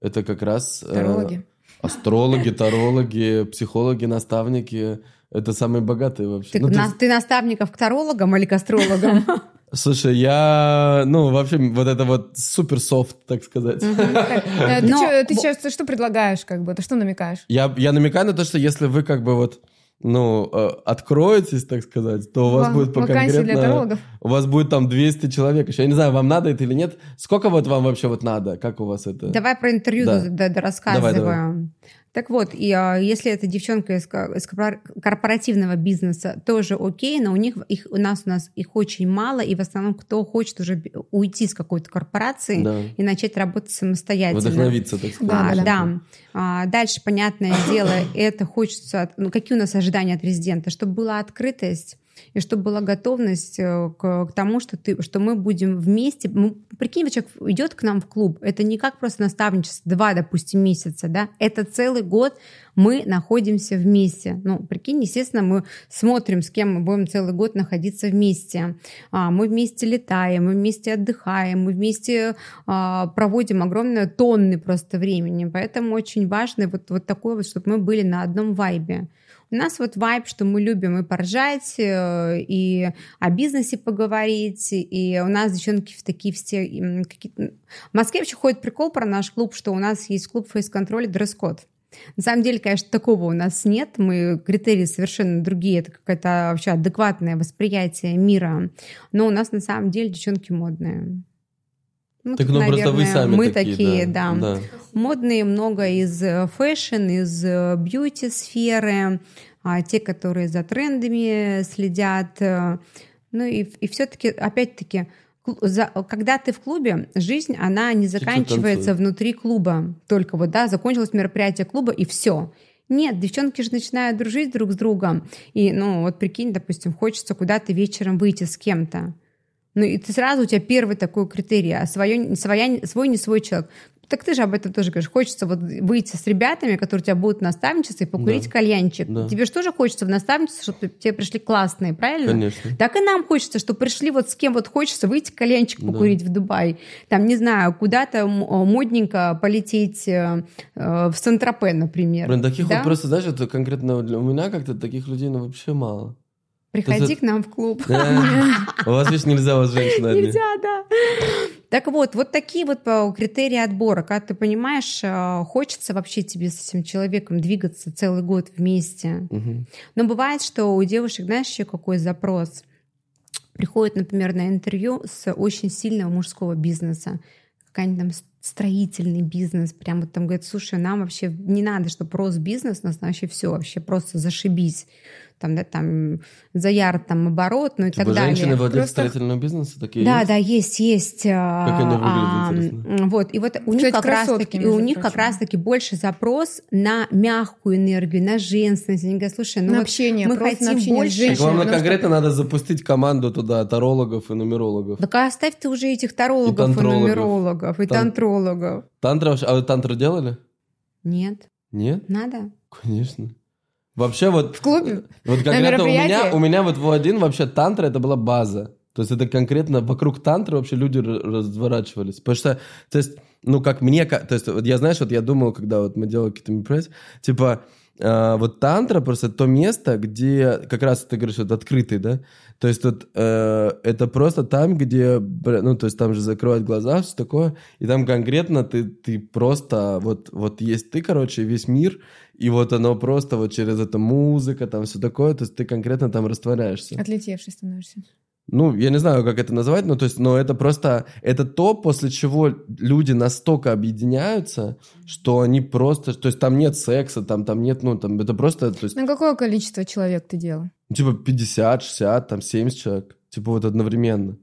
это как раз э, астрологи, тарологи, психологи, наставники. Это самые богатые вообще. Ты, Ну, на- есть- ты наставников к тарологам или к астрологам? Слушай, я, ну, вообще, вот это вот супер софт, так сказать. Э, Ты ты сейчас что предлагаешь, как бы? Ты что намекаешь? Я, я намекаю на то, что если вы как бы вот, ну, э, откроетесь, так сказать, то у вас Ва- будет по конкретно... У вас будет там 200 человек еще. Я не знаю, вам надо это или нет. Сколько вот вам вообще вот надо? Как у вас это? Давай про интервью Да. рассказываю. Так вот, и а, если это девчонка из, из корпора- корпоративного бизнеса, тоже окей, но у них их у нас у нас их очень мало, и в основном кто хочет уже уйти с какой-то корпорации Да. и начать работать самостоятельно. Вдохновиться, так сказать. Да, да. А, дальше, понятное дело, это хочется... от- Ну, какие у нас ожидания от резидента? Чтобы была открытость и чтобы была готовность э, к, к тому, что, ты, что мы будем вместе. Мы, прикинь, вот человек идет к нам в клуб, это не как просто наставничество, два, допустим, месяца, да, это целый год мы находимся вместе. Ну, прикинь, естественно, мы смотрим, с кем мы будем целый год находиться вместе. А, мы вместе летаем, мы вместе отдыхаем, мы вместе а, проводим огромные тонны просто времени. Поэтому очень важно вот, вот такое вот, чтобы мы были на одном вайбе. У нас вот вайб, что мы любим и поржать, э, и о бизнесе поговорить, и у нас девчонки в такие все... какие-то- В Москве вообще ходит прикол про наш клуб, что у нас есть клуб фейс-контроль дресс-код. На самом деле, конечно, такого у нас нет. Мы критерии совершенно другие. Это какое-то вообще адекватное восприятие мира. Но у нас на самом деле девчонки модные. Ну, Так ну просто вы наверное, сами мы такие, да. да. Модные много из э, фэшн, из э, бьюти-сферы, а, те, которые за трендами следят. э, Ну и, и все-таки, опять-таки, когда ты в клубе, жизнь, она не заканчивается внутри клуба. Только вот, да, закончилось мероприятие клуба, и все. Нет, девчонки же начинают дружить друг с другом. И, ну, вот прикинь, допустим, хочется куда-то вечером выйти с кем-то. Ну, и ты сразу, у тебя первый такой критерий, а свое, своя, свой не свой человек. Так ты же об этом тоже говоришь. Хочется вот выйти с ребятами, которые у тебя будут в наставничестве, и покурить Да. кальянчик. Да. Тебе же тоже хочется в наставничество, чтобы тебе пришли классные, правильно? Конечно. Так и нам хочется, чтобы пришли вот с кем вот хочется выйти кальянчик Да. покурить в Дубай. Там, не знаю, куда-то м- модненько полететь э, э, в Сан-Тропе, например. Блин, таких Да? вот просто, знаешь, это конкретно для- меня как-то таких людей ну, вообще мало. Приходи к нам в клуб. У вас, видишь, нельзя, у вас женщина. Нельзя, да. Так вот, вот такие вот э, критерии отбора. Когда ты понимаешь, э, хочется вообще тебе с этим человеком двигаться целый год вместе. Но бывает, что у девушек, знаешь, еще какой запрос? Приходит, например, на интервью с очень сильного мужского бизнеса. Какая-нибудь там строительный бизнес. Прям вот там говорит, слушай, нам вообще не надо, чтобы рос бизнес, у нас вообще все вообще просто зашибись. Там, да, там, за ярд там оборот, ну и Типа так далее. женщины владельцы Просто строительного бизнеса такие да, есть? да, есть, есть. Как они выглядят, интересно? Вот, и вот у них Кстати, как раз таки, и у них как прочим. раз таки больше запрос на мягкую энергию, на женственность. Они говорят, слушай, ну На вот общение, мы хотим общение больше. Так женщиной. вам что- конкретно надо запустить команду туда тарологов и нумерологов. Так а оставь ты уже этих тарологов и, тантрологов. нумерологов, и Тан- тантрологов. Тантра вообще... А вы тантру делали? Нет, Нет? надо. Конечно. Вообще вот... В клубе? Вот конкретно у меня, у меня вот в один вообще тантра это была база. То есть это конкретно вокруг тантры вообще люди разворачивались. Потому что, то есть, ну как мне, то есть вот я, знаешь, вот я думал, когда вот мы делали какие-то мероприятия, типа, э, вот тантра просто то место, где как раз ты говоришь, вот открытый, да? То есть вот э, это просто там, где, ну то есть там же закрывать глаза, все такое, и там конкретно ты, ты просто, вот, вот есть ты, короче, весь мир, и вот оно просто вот через это музыка, там все такое, то есть ты конкретно там растворяешься. Отлетевший становишься. Ну, я не знаю, как это назвать, но то есть, но это просто, это то, после чего люди настолько объединяются, что они просто, то есть там нет секса, там, там нет, ну, там, это просто, то есть, На какое количество человек ты делал? типа 50, 60, там 70 человек, типа вот одновременно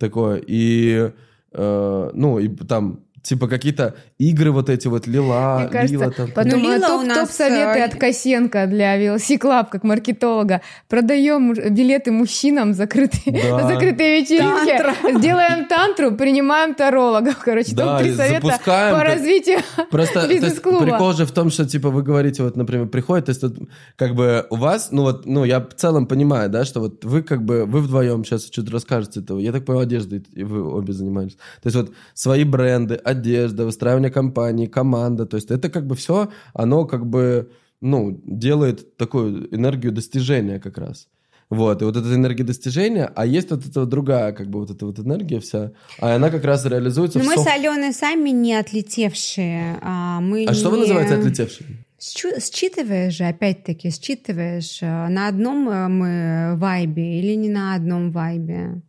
такое, и, э, ну, и там, типа какие-то игры вот эти вот, лила, Мне кажется, лила там. Подумала, Ну, Лила топ, у нас, топ-советы э, от Косенко для VLC Club, как маркетолога. Продаем билеты мужчинам закрытые, Да. на закрытые вечеринки. Сделаем тантру, принимаем тарологов. Короче, Да, топ-3 и совета запускаем, по развитию Просто бизнес-клуба. прикол же в том, что типа вы говорите, вот, например, приходит, то есть тут, как бы у вас, ну вот, ну я в целом понимаю, да, что вот вы как бы, вы вдвоем сейчас что-то расскажете этого. Я так понимаю, одеждой вы обе занимались. То есть вот свои бренды, одежда, выстраивание компании, команда, то есть это как бы все, оно как бы, ну, делает такую энергию достижения как раз. Вот, и вот эта энергия достижения, а есть вот эта другая, как бы вот эта вот энергия вся, а она как раз реализуется Но в мы софт- с Аленой сами не отлетевшие. А, мы А что вы не- называете отлетевшим? Счу- Считываешь же, опять-таки, считываешь, э, на одном э, мы вайбе или не на одном вайбе.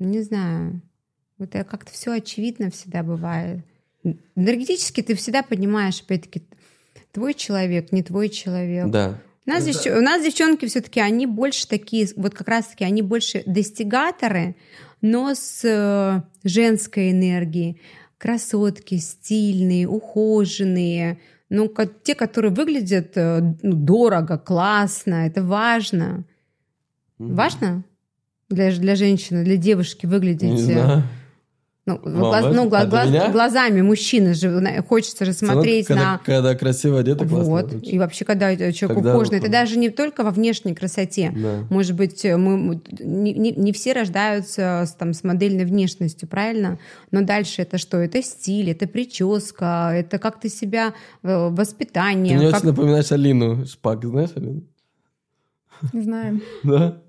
Не знаю. Вот это как-то все очевидно всегда бывает. Энергетически ты всегда понимаешь, опять-таки, твой человек, не твой человек. Да. У нас, Это- девч- у нас девчонки все-таки, они больше такие, вот как раз-таки, они больше достигаторы, но с э, женской энергией. Красотки, стильные, ухоженные. Ну, ко- те, которые выглядят э, ну, дорого, классно, это важно. Мгм. Важно для, для женщины, для девушки выглядеть? Не знаю. Ну, Вам глаз- важно? ну, А глаз- меня? глазами мужчины же хочется же равно, смотреть когда, на Когда красиво одета, классно. вот. лучше. И вообще, когда человек Когда ухоженный, это даже не только во внешней красоте. Да. Может быть, э, мы, не, не- не все рождаются с, там, с модельной внешностью, правильно? Но дальше это что? Это стиль, это прическа, это как ты себя, э, Ты воспитание. мне как- очень напоминаешь Алину Шпак, знаешь Алину? Не знаю. Да?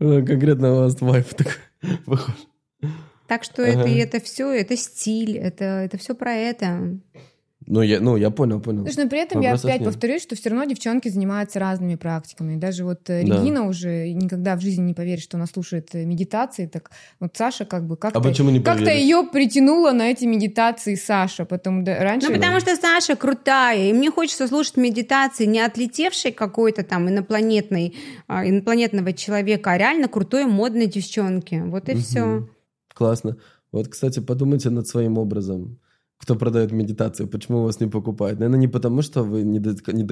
Э, Конкретно у вас вайф такой похож. Так что Ага. это, это все, это стиль, это, это все про это. Ну, я, ну, я понял, понял. Слушай, но при этом я Вопросов опять нет. повторюсь, что все равно девчонки занимаются разными практиками. Даже вот э, Да. Регина уже никогда в жизни не поверит, что она слушает э, медитации. Так вот Саша как бы как-то... А почему не Как-то ее притянула на эти медитации Саша, потому да, раньше... Ну, потому что Саша крутая, и мне хочется слушать медитации не отлетевшей какой-то там инопланетной, а, инопланетного человека, а реально крутой, модной девчонки. Вот и Мгм. все. Классно. Вот, кстати, подумайте над своим образом. Кто продает медитацию, почему вас не покупают? Наверное, не потому, что вы не, не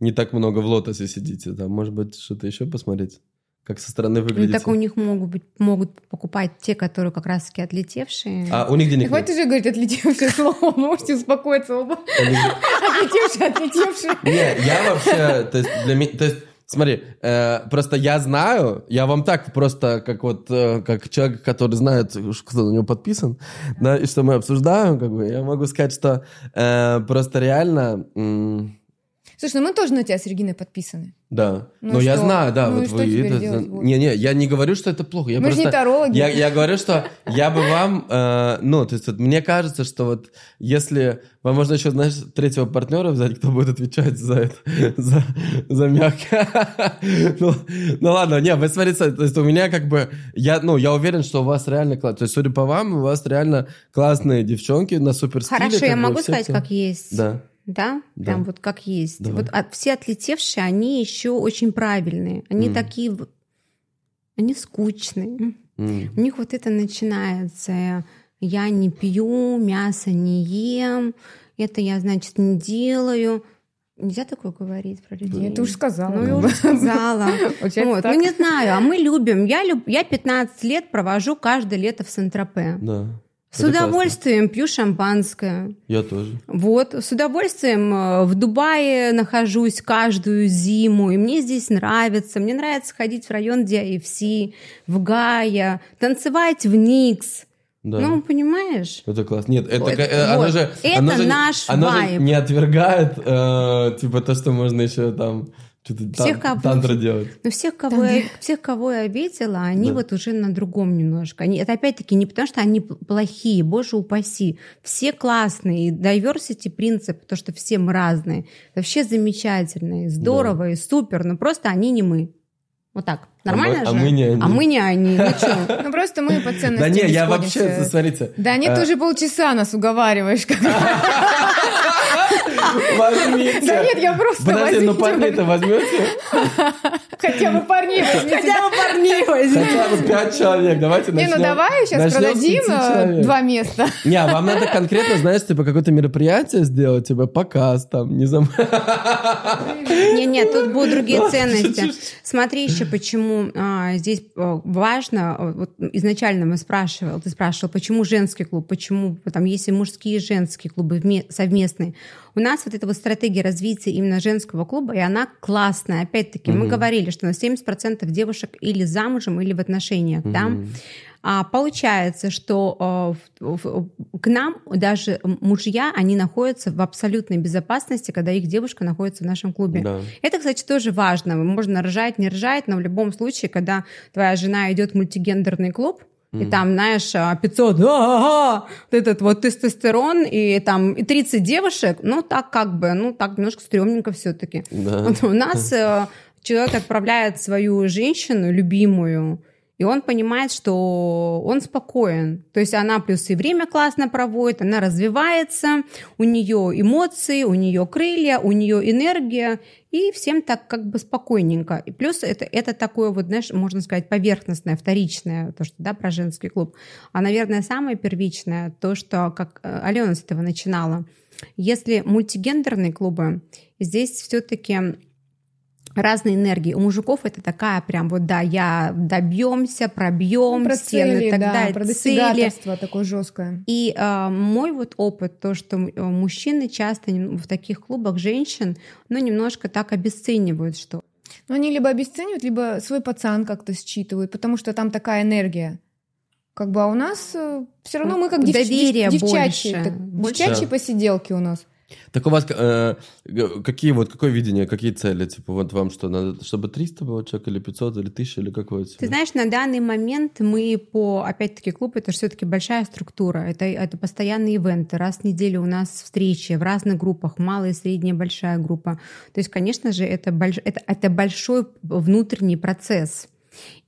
не так много в лотосе сидите. Там, может быть, что-то еще посмотреть? Как со стороны Ну, выглядите? так у них могут быть, могут покупать те, которые как раз-таки отлетевшие. А у них денег хватит нет. же говорить отлетевшее слово, можете успокоиться оба. Отлетевшее, отлетевшее. Не, я вообще, то есть, для меня, то есть, смотри, э, просто я знаю, я вам так просто, как вот, э, как человек, который знает, кто на него подписан, да, и что мы обсуждаем, как бы, я могу сказать, что э, просто реально, м, Слушай, ну мы тоже на тебя с Региной подписаны. да, Ну но и я знаю, да, Ну вот что вы, теперь это- делать будем? не-не, я не говорю, что это плохо, я Мы же просто, не тарологи. я, я говорю, что я бы вам, э, ну, то есть вот мне кажется, что вот если вам можно еще, знаешь, третьего партнера взять, кто будет отвечать за это, за, за мягкое. ну, ну ладно, не, вы смотрите, то есть у меня как бы, я, ну, я уверен, что у вас реально классно, то есть судя по вам, у вас реально классные девчонки на супер стиле. Хорошо, я бы, могу сказать, как есть. Да. Да? Да. Прям вот как есть. Давай. Вот от- все отлетевшие, они еще очень правильные. Они Мгм. такие... Они скучные. М. У них вот это начинается. Я не пью, мясо не ем, это я, значит, не делаю. Нельзя такое говорить про людей. Ты уже сказала. Ну, я уже сказала. Вот. Ну, не знаю, а мы любим. Я, люб... я 15 лет провожу каждое лето в Сент-Тропе. Да. С Это классно. удовольствием пью шампанское. Я тоже. Вот, с удовольствием э, в Дубае нахожусь каждую зиму, и мне здесь нравится. Мне нравится ходить в район DIFC, в Гая, танцевать в Никс. Да. Ну, понимаешь? Это классно. Нет, это, Вот, э, оно вот. же, Это же, наш же вайб. не отвергает, э, типа, то, что можно еще там что-то Всех тан- кого- тантра делать. Но всех, кого я, всех, кого я видела, они Да. вот уже на другом немножко. Они, это опять-таки не потому, что они плохие, боже упаси. Все классные. И diversity принцип, то, что все мы разные, вообще замечательно, и здорово, и супер, но просто они не мы. Вот так. Нормально мы- же? а мы не они. А мы не они. Ну чё? Ну просто мы по ценностям Да не, я вообще, смотрите. Да нет, ты э, уже полчаса нас уговариваешь. Возьмите. Да нет, я просто Подожди, ну возьмите. парней-то возьмете? Хотя бы парней возьмите. Хотя бы парней возьми. Хотя бы пять человек. Давайте Не, начнем. ну давай сейчас продадим э, два места. Не, а вам надо конкретно, знаешь, типа какое-то мероприятие сделать, типа показ там, не знаю. Не-не, тут будут другие ценности. Смотри еще, почему а, здесь а, важно, а, вот изначально мы спрашивал, ты спрашивал, почему женский клуб, почему там есть и мужские и женские клубы вме- совместные. У нас вот эта вот стратегия развития именно женского клуба, и она классная. Опять-таки, мы Мгм. говорили, что на 70% девушек или замужем, или в отношениях, да? Мгм. А получается, что э, в- в- к нам даже мужья, они находятся в абсолютной безопасности, когда их девушка находится в нашем клубе. Да. Это, кстати, тоже важно. Можно ржать, не ржать, но в любом случае, когда твоя жена идет в мультигендерный клуб, и там, знаешь, а, 500, «А-а-а», вот этот вот тестостерон, и там и 30 девушек, ну, так как бы, ну, так немножко стрёмненько все таки Да. Вот у нас э, человек отправляет свою женщину любимую, И он понимает, что он спокоен. То есть она плюс и время классно проводит, она развивается, у нее эмоции, у нее крылья, у нее энергия, и всем так как бы спокойненько. И плюс это, это такое вот, знаешь, можно сказать, поверхностное, вторичное, то, что, да, про женский клуб. А, наверное, самое первичное, то, что, как э, Алена с этого начинала, если мультигендерные клубы, здесь все-таки разные энергии. У мужиков это такая прям вот, да, я добьемся, пробьем Ну, про стены цели, и так да, далее. про цели. достигаторство такое жесткое. И э, мой вот опыт, то, что э, мужчины часто в таких клубах женщин, ну, немножко так обесценивают, что Но они либо обесценивают, либо свой пацан как-то считывают, потому что там такая энергия. Как бы, а у нас все равно мы как девч- Доверие девчачьи, больше. так- Больше. девчачьи Да. посиделки у нас. Так у вас э, какие вот, какое видение, какие цели? Типа вот вам что, надо, чтобы 300 было человек или 500 или 1000 или какое? Ты знаешь, на данный момент мы по, опять-таки, клуб это все-таки большая структура, это, это постоянные ивенты, раз в неделю у нас встречи в разных группах, малая, средняя, большая группа. То есть, конечно же, это, больш, это, это большой внутренний процесс.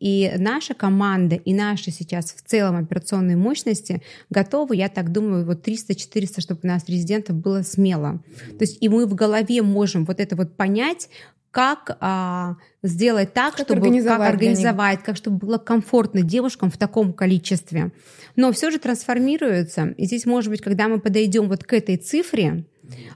И наша команда и наши сейчас в целом операционные мощности готовы, я так думаю, вот 300-400, чтобы у нас резидентов было смело. То есть и мы в голове можем вот это вот понять, как а, сделать так, Как чтобы организовать как организовать, как чтобы было комфортно девушкам в таком количестве. Но все же трансформируется. И здесь, может быть, когда мы подойдем вот к этой цифре,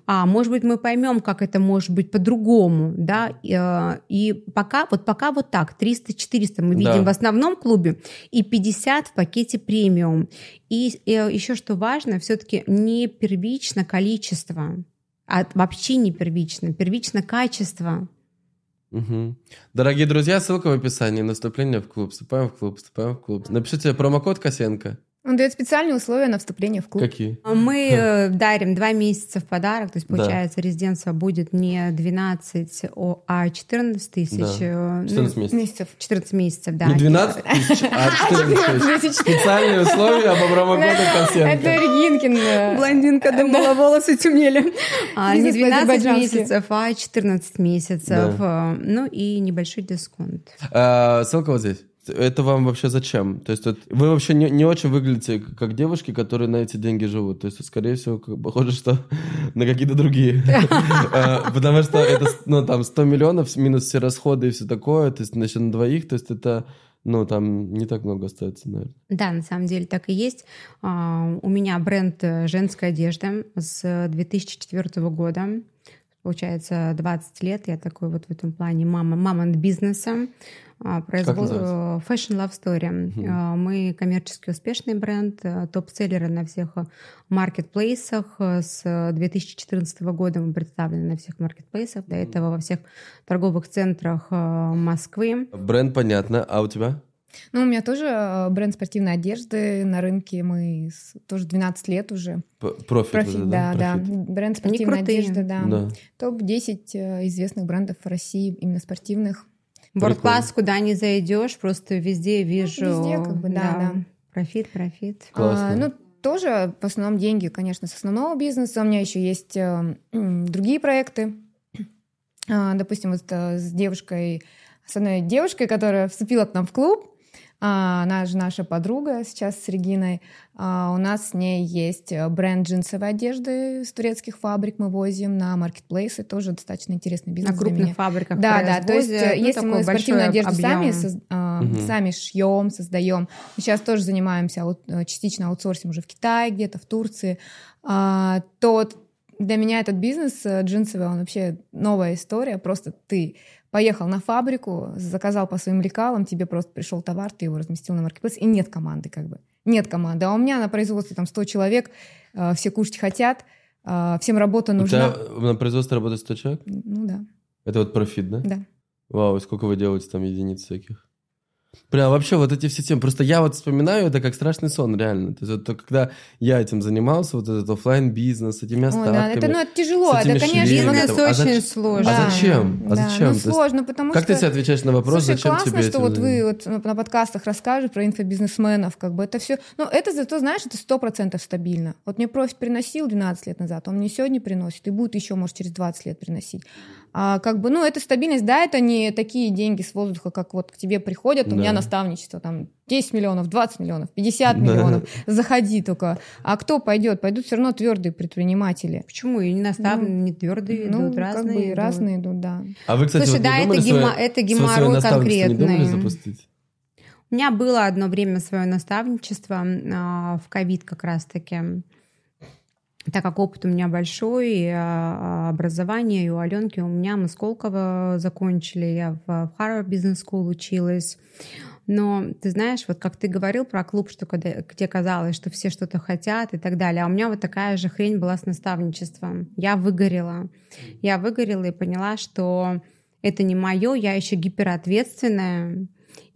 а может быть, мы поймем, как это может быть по-другому, да, и, э, и пока, вот пока вот так, 300-400 мы видим Да. в основном клубе, и 50 в пакете премиум. И еще что важно, все-таки не первично количество, а вообще не первично, первично качество. Мгм. Дорогие друзья, ссылка в описании на вступление в клуб. Вступаем в клуб, вступаем в клуб. Напишите промокод Косенко. Он дает специальные условия на вступление в клуб. Какие? Мы э, дарим два месяца в подарок, то есть, Да. получается, резиденция будет не 12, о- а 14 тысяч. Да. э, ну, 14 месяцев. Месяцев. 14 месяцев, да. Не 12 тысяч, а 14 тысяч. Специальные условия по промокоду Это Косенко. Регинкин. э, Блондинка думала, волосы темнели. А, Не Бизнес 12 по-азербайджански. месяцев, а 14 месяцев. Э, Ну и небольшой дисконт. А, Ссылка вот здесь. Это вам вообще зачем? То есть вы вообще не, не очень выглядите как девушки, которые на эти деньги живут. То есть, скорее всего, как- похоже, что на какие-то другие. А, Потому что это, ну, там, 100 миллионов минус все расходы и все такое. То есть, значит, на двоих, то есть это, ну, там не так много остается, наверное. Да, на самом деле так и есть. А, У меня бренд э, женской одежды с 2004 года. Получается, 20 лет. Я такой вот в этом плане мама, мама бизнеса. А, называется? э, Fashion Love Story. А, Мы коммерчески успешный бренд, э, топ-селлеры на всех э, маркетплейсах. С 2014 года мы представлены на всех маркетплейсах. До этого во всех торговых центрах Москвы. Бренд понятно, а у тебя? Ну, у меня тоже бренд спортивной одежды на рынке. Мы с- тоже 12 лет уже. Profit. Profit, да, да. Profit. Бренд спортивной одежды, да. Да. Топ-10 э, известных брендов в России, именно спортивных. World Class, куда не зайдешь, просто везде вижу. везде как бы, да, да. Profit, Profit. Классно. А, ну, тоже в основном деньги, конечно, с основного бизнеса. У меня еще есть э, другие проекты. А, допустим, вот э, с девушкой, с одной девушкой, которая вступила к нам в клуб. А, Она же наша подруга сейчас с Региной. А, У нас с ней есть э, бренд джинсовой одежды с турецких фабрик. Мы возим на маркетплейсы. Тоже достаточно интересный бизнес На крупных фабриках Да, да, то есть э, ну, если мы спортивную одежду сами, объем. соз- а, Мгм. сами шьем, создаем. Мы сейчас тоже занимаемся, э, частично аутсорсим уже в Китае где-то, в Турции, то для меня этот бизнес джинсовый, он вообще новая история. Просто ты поехал на фабрику, заказал по своим лекалам, тебе просто пришел товар, ты его разместил на маркетплейс, и нет команды как бы. Нет команды. А у меня на производстве там 100 человек, э, все кушать хотят, э, всем работа У нужна. тебя на производстве работает 100 человек? Ну да, Это вот Profit, да? да. Вау, и сколько вы делаете там единиц всяких? Бля, вообще вот эти все темы. Просто я вот вспоминаю это как страшный сон, реально. То есть вот то, когда я этим занимался, вот этот оффлайн бизнес этими остатками. да, это, ну, это тяжело, это, конечно, Бизнес там. А очень зач- сложно. А зачем? А Да, зачем? Ну, То есть сложно, потому Как что... ты себе отвечаешь на вопрос, Слушай, зачем классно, тебе что вот вы вот на на подкастах расскажете про инфобизнесменов, как бы это все. Ну, это зато, знаешь, это сто процентов стабильно. Вот мне профит приносил 12 лет назад, он мне сегодня приносит и будет еще, может, через 20 лет приносить. А как бы, ну, это стабильность, да, это не такие деньги с воздуха, как вот к тебе приходят, у Да. меня наставничество, там, 10 миллионов, 20 миллионов, 50 Да. миллионов, заходи только. А кто пойдет? Пойдут все равно твердые предприниматели. Почему? И не наставлены, не твердые ну, идут, как разные бы идут. разные идут, да. А вы, кстати, Слушай, вот да, не это, гемо- свое- это геморрой наставничество не конкретный. запустить? У меня было одно время свое наставничество а, в ковид как раз-таки. Так как опыт у меня большой, и, а, образование и у Аленки, у меня мы Сколково закончили, я в, в Harvard Business School училась. Но ты знаешь, вот как ты говорил про клуб, что когда, где казалось, что все что-то хотят и так далее, а у меня вот такая же хрень была с наставничеством. Я выгорела. Я выгорела и поняла, что это не мое, я еще гиперответственная.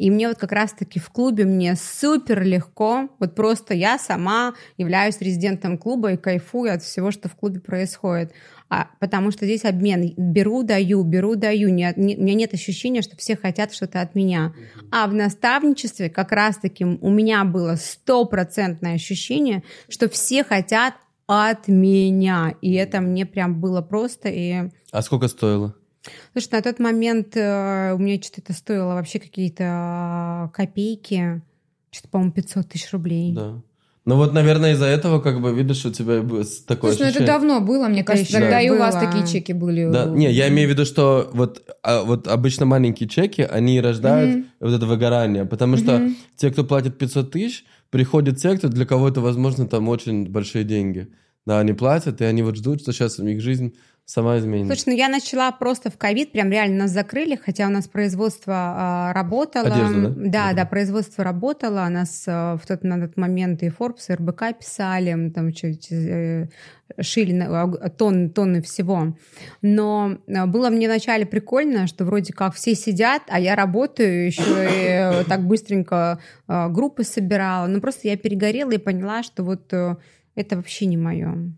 И мне вот как раз-таки в клубе мне супер легко, вот просто я сама являюсь резидентом клуба и кайфую от всего, что в клубе происходит. А, потому что здесь обмен. Беру, даю, беру, даю. Не, не- у меня нет ощущения, что все хотят что-то от меня. А в наставничестве как раз-таки у меня было стопроцентное ощущение, что все хотят от меня. И это мне прям было просто. И А сколько стоило? Слушай, на тот момент э, у меня что-то это стоило вообще какие-то э, копейки. Что-то, по-моему, 500 тысяч рублей. Да. Ну вот, наверное, из-за этого, как бы, видишь, у тебя такое Слушай, ну это ощущение. давно было, мне кажется, еще тогда и у вас было. такие чеки были. Да, не, я имею в виду, что вот, а, вот обычно маленькие чеки, они рождают Мгм. вот это выгорание, потому что Мгм. те, кто платит 500 тысяч, приходят те, кто для кого это, возможно, там очень большие деньги. Да, они платят, и они вот ждут, что сейчас их жизнь сама изменится. Слушай, ну я начала просто в ковид, прям реально нас закрыли, хотя у нас производство а, работало. Одежду, да? Да, да, производство работало. Нас а, в тот, на тот момент и Forbes, и РБК писали, там чуть э, шили на- тонны, тонны всего. Но а, было мне вначале прикольно, что вроде как все сидят, а я работаю еще и э, так быстренько а, группы собирала. Ну просто я перегорела и поняла, что вот э, это вообще не мое.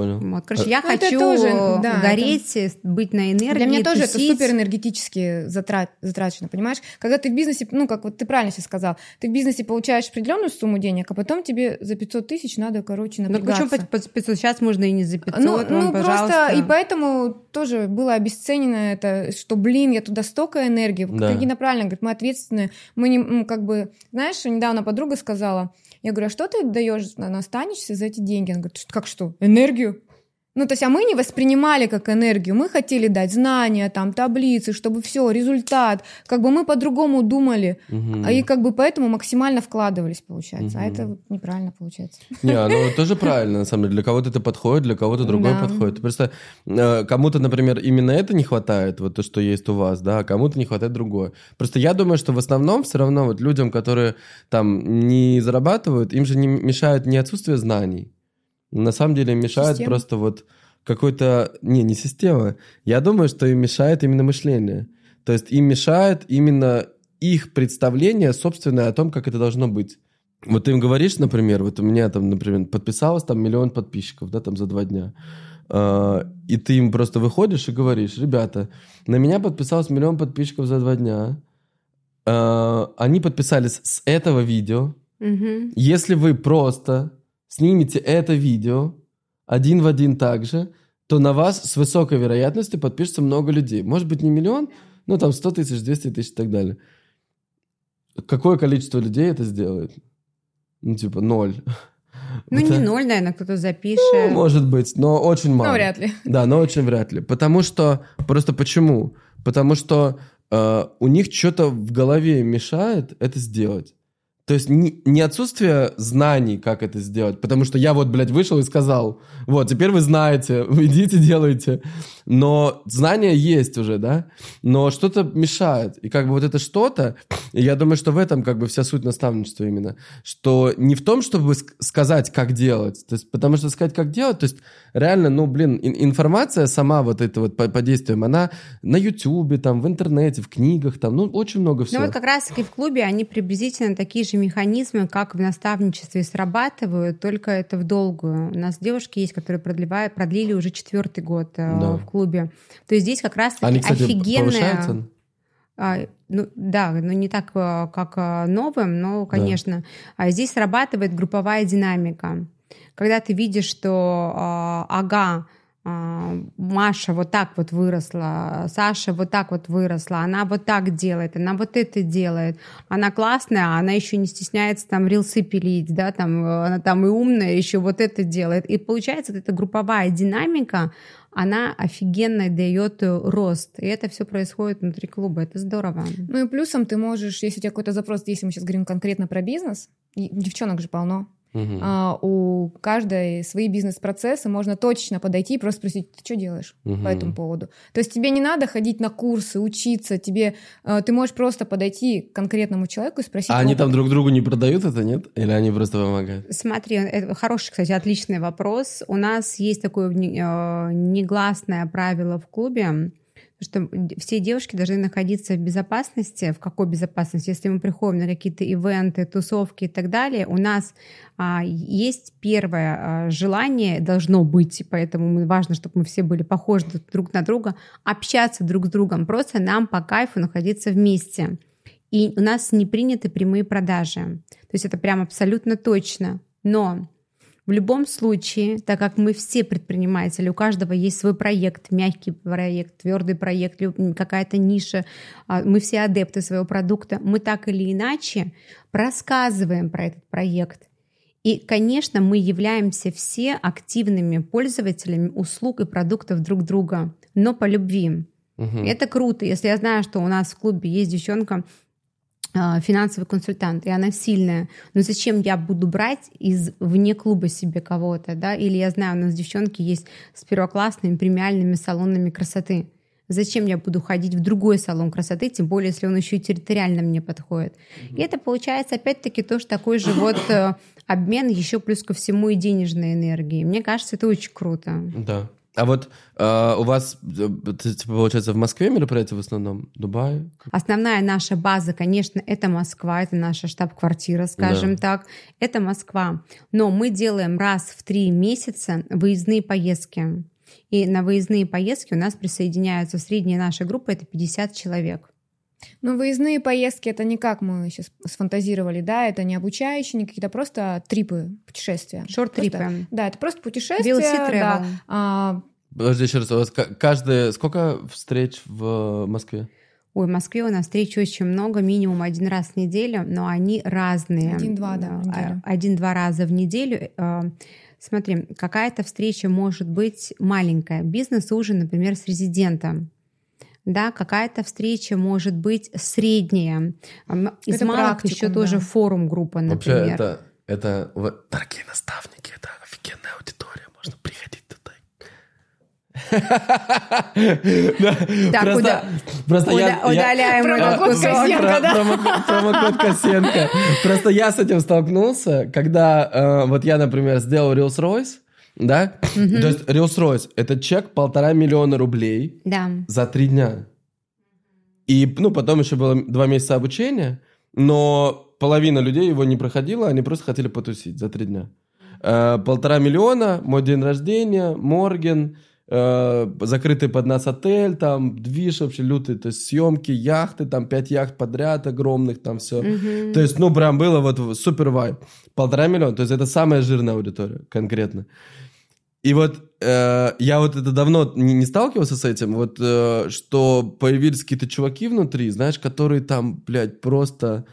Понял. Вот, короче, я Ну, это хочу тоже, да, гореть, э, быть на энергии, Для меня тоже это супер энергетически затрат, затрачено, понимаешь? Когда ты в бизнесе, ну, как вот ты правильно сейчас сказал, ты в бизнесе получаешь определенную сумму денег, а потом тебе за 500 тысяч надо, короче, Ну, напрягаться. почему по- по 500? Сейчас можно и не за 500, ну, вон, ну, пожалуйста. просто и поэтому тоже было обесценено это, что, блин, я туда столько энергии. Да. Регина правильно говорит, мы ответственные, мы не, ну, как бы, знаешь, недавно подруга сказала, я говорю, а что ты даешь на настанешься за эти деньги? Она говорит, «Что- как что, энергию? Ну, то есть, а мы не воспринимали как энергию, мы хотели дать знания, там, таблицы, чтобы все, результат, как бы мы по-другому думали, а и как бы поэтому максимально вкладывались, получается, а Мгм. это неправильно получается. Не, оно тоже правильно, на самом деле. Для кого-то это подходит, для кого-то другое Да. подходит. Просто э, кому-то, например, именно это не хватает, вот то, что есть у вас, да, а кому-то не хватает другое. Просто я думаю, что в основном все равно вот людям, которые там не зарабатывают, им же не мешает не отсутствие знаний. На самом деле мешает Система. просто вот какой-то... Не, не система. Я думаю, что им мешает именно мышление. То есть им мешает именно их представление собственное о том, как это должно быть. Вот ты им говоришь, например, вот у меня там, например, подписалось там миллион подписчиков, да, там за два дня. А, И ты им просто выходишь и говоришь, ребята, на меня подписалось миллион подписчиков за два дня. А, Они подписались с этого видео. Мгм. Если вы просто снимете это видео один в один так же, то на вас с высокой вероятностью подпишется много людей. Может быть, не миллион, ну там 100 тысяч, 200 тысяч и так далее. Какое количество людей это сделает? Ну, типа, ноль. Ну, Это- не ноль, наверное, кто-то запишет. Ну, может быть, но очень мало. Ну, вряд ли. Да, но очень вряд ли. Потому что... Просто почему? Потому что э, у них что-то в голове мешает это сделать. То есть не, не отсутствие знаний, как это сделать, потому что я вот, блядь, вышел и сказал, вот, теперь вы знаете, идите, делайте. Но знания есть уже, да? Но что-то мешает. И как бы вот это что-то, и я думаю, что в этом как бы вся суть наставничества именно, что не в том, чтобы ск- сказать, как делать, то есть, потому что сказать, как делать, то есть реально, ну, блин, ин- информация сама вот эта вот по, по действиям, она на Ютубе, там, в интернете, в книгах, там, ну, очень много Ну всего. вот как раз-таки в клубе они приблизительно такие же механизмы, как в наставничестве срабатывают, только это в долгую. У нас девушки есть, которые продлевают, продлили уже четвертый год э, Да. в клубе. То есть здесь как раз-таки Они, кстати, офигенная... А, ну, да, но не так, э, как э, новым, но, конечно. А здесь срабатывает групповая динамика. Когда ты видишь, что ага, Маша вот так вот выросла, Саша вот так вот выросла, она вот так делает, она вот это делает, она классная, а она еще не стесняется там рилсы пилить, да, там она там и умная, еще вот это делает. И получается, эта групповая динамика, она офигенно дает рост. И это все происходит внутри клуба. Это здорово. Ну и плюсом ты можешь, если у тебя какой-то запрос, если мы сейчас говорим конкретно про бизнес, девчонок же полно, Мгм. а, у каждой свои бизнес-процессы, можно точно подойти и просто спросить, ты что делаешь Мгм. по этому поводу. То есть тебе не надо ходить на курсы, учиться, тебе, э, ты можешь просто подойти к конкретному человеку и спросить. А они там друг другу не продают это, нет? Или они просто помогают? Смотри, это хороший, кстати, отличный вопрос. У нас есть такое э, негласное правило в клубе, что все девушки должны находиться в безопасности. В какой безопасности? Если мы приходим на какие-то ивенты, тусовки и так далее, у нас а, есть первое а, желание, должно быть, поэтому важно, чтобы мы все были похожи друг на друга, общаться друг с другом. Просто нам по кайфу находиться вместе. И у нас не приняты прямые продажи. То есть это прям абсолютно точно. Но в любом случае, так как мы все предприниматели, у каждого есть свой проект, мягкий проект, твердый проект, какая-то ниша, а, мы все адепты своего продукта, мы так или иначе рассказываем про этот проект. И, конечно, мы являемся все активными пользователями услуг и продуктов друг друга, но по любви. Мгм. Это круто. Если я знаю, что у нас в клубе есть девчонка, финансовый консультант, и она сильная, но зачем я буду брать из вне клуба себе кого-то, да? Или я знаю, у нас девчонки есть с первоклассными премиальными салонами красоты. Зачем я буду ходить в другой салон красоты, тем более, если он еще и территориально мне подходит. И это получается, опять-таки, тоже такой же вот э, обмен еще плюс ко всему и денежной энергии. Мне кажется, это очень круто. Да. А вот э, у вас, э, типа, получается, в Москве мероприятия в основном? Дубай? Основная наша база, конечно, это Москва, это наша штаб-квартира, скажем так. Это Москва. Но мы делаем раз в три месяца выездные поездки. И на выездные поездки у нас присоединяются средняя наша группа, это 50 человек. Ну, выездные поездки это не как мы сейчас сфантазировали, да, это не обучающие, не какие-то просто трипы, путешествия. Шорт-трипы. Да, это просто путешествия. VLC да. travel. А, Подожди еще раз, у вас ка- каждый... Сколько встреч в Москве? Ой, в Москве у нас встреч очень много, минимум один раз в неделю, но они разные. Один-два, да, А, неделю. Один-два раза в неделю. А, Смотри, какая-то встреча может быть маленькая. Бизнес-ужин, например, с резидентом. Да, какая-то встреча может быть средняя. Из Это малых практикум, еще тоже да. форум-группа, Вообще, например. это, это... в- Дорогие наставники, это офигенная аудитория, можно приходить. Так, Просто- я- удаляем Промокод. Косенко, Про- да? промо- Промокод Косенко. Просто я с этим столкнулся, когда э, вот я, например, сделал Rolls-Royce, да? То есть Rolls-Royce — это чек полтора миллиона рублей за три дня. И, ну, потом еще было два месяца обучения, но половина людей его не проходила, они просто хотели потусить за три дня. Э, полтора миллиона, мой день рождения, Морген, закрытый под нас отель, там движ вообще лютый, то есть съемки, яхты, там пять яхт подряд огромных, там все. Мгм. То есть, ну, прям было вот супер вайб. Полтора миллиона, то есть это самая жирная аудитория конкретно. И вот э, я вот это давно не, не сталкивался с этим, вот э, что появились какие-то чуваки внутри, знаешь, которые там, блядь, просто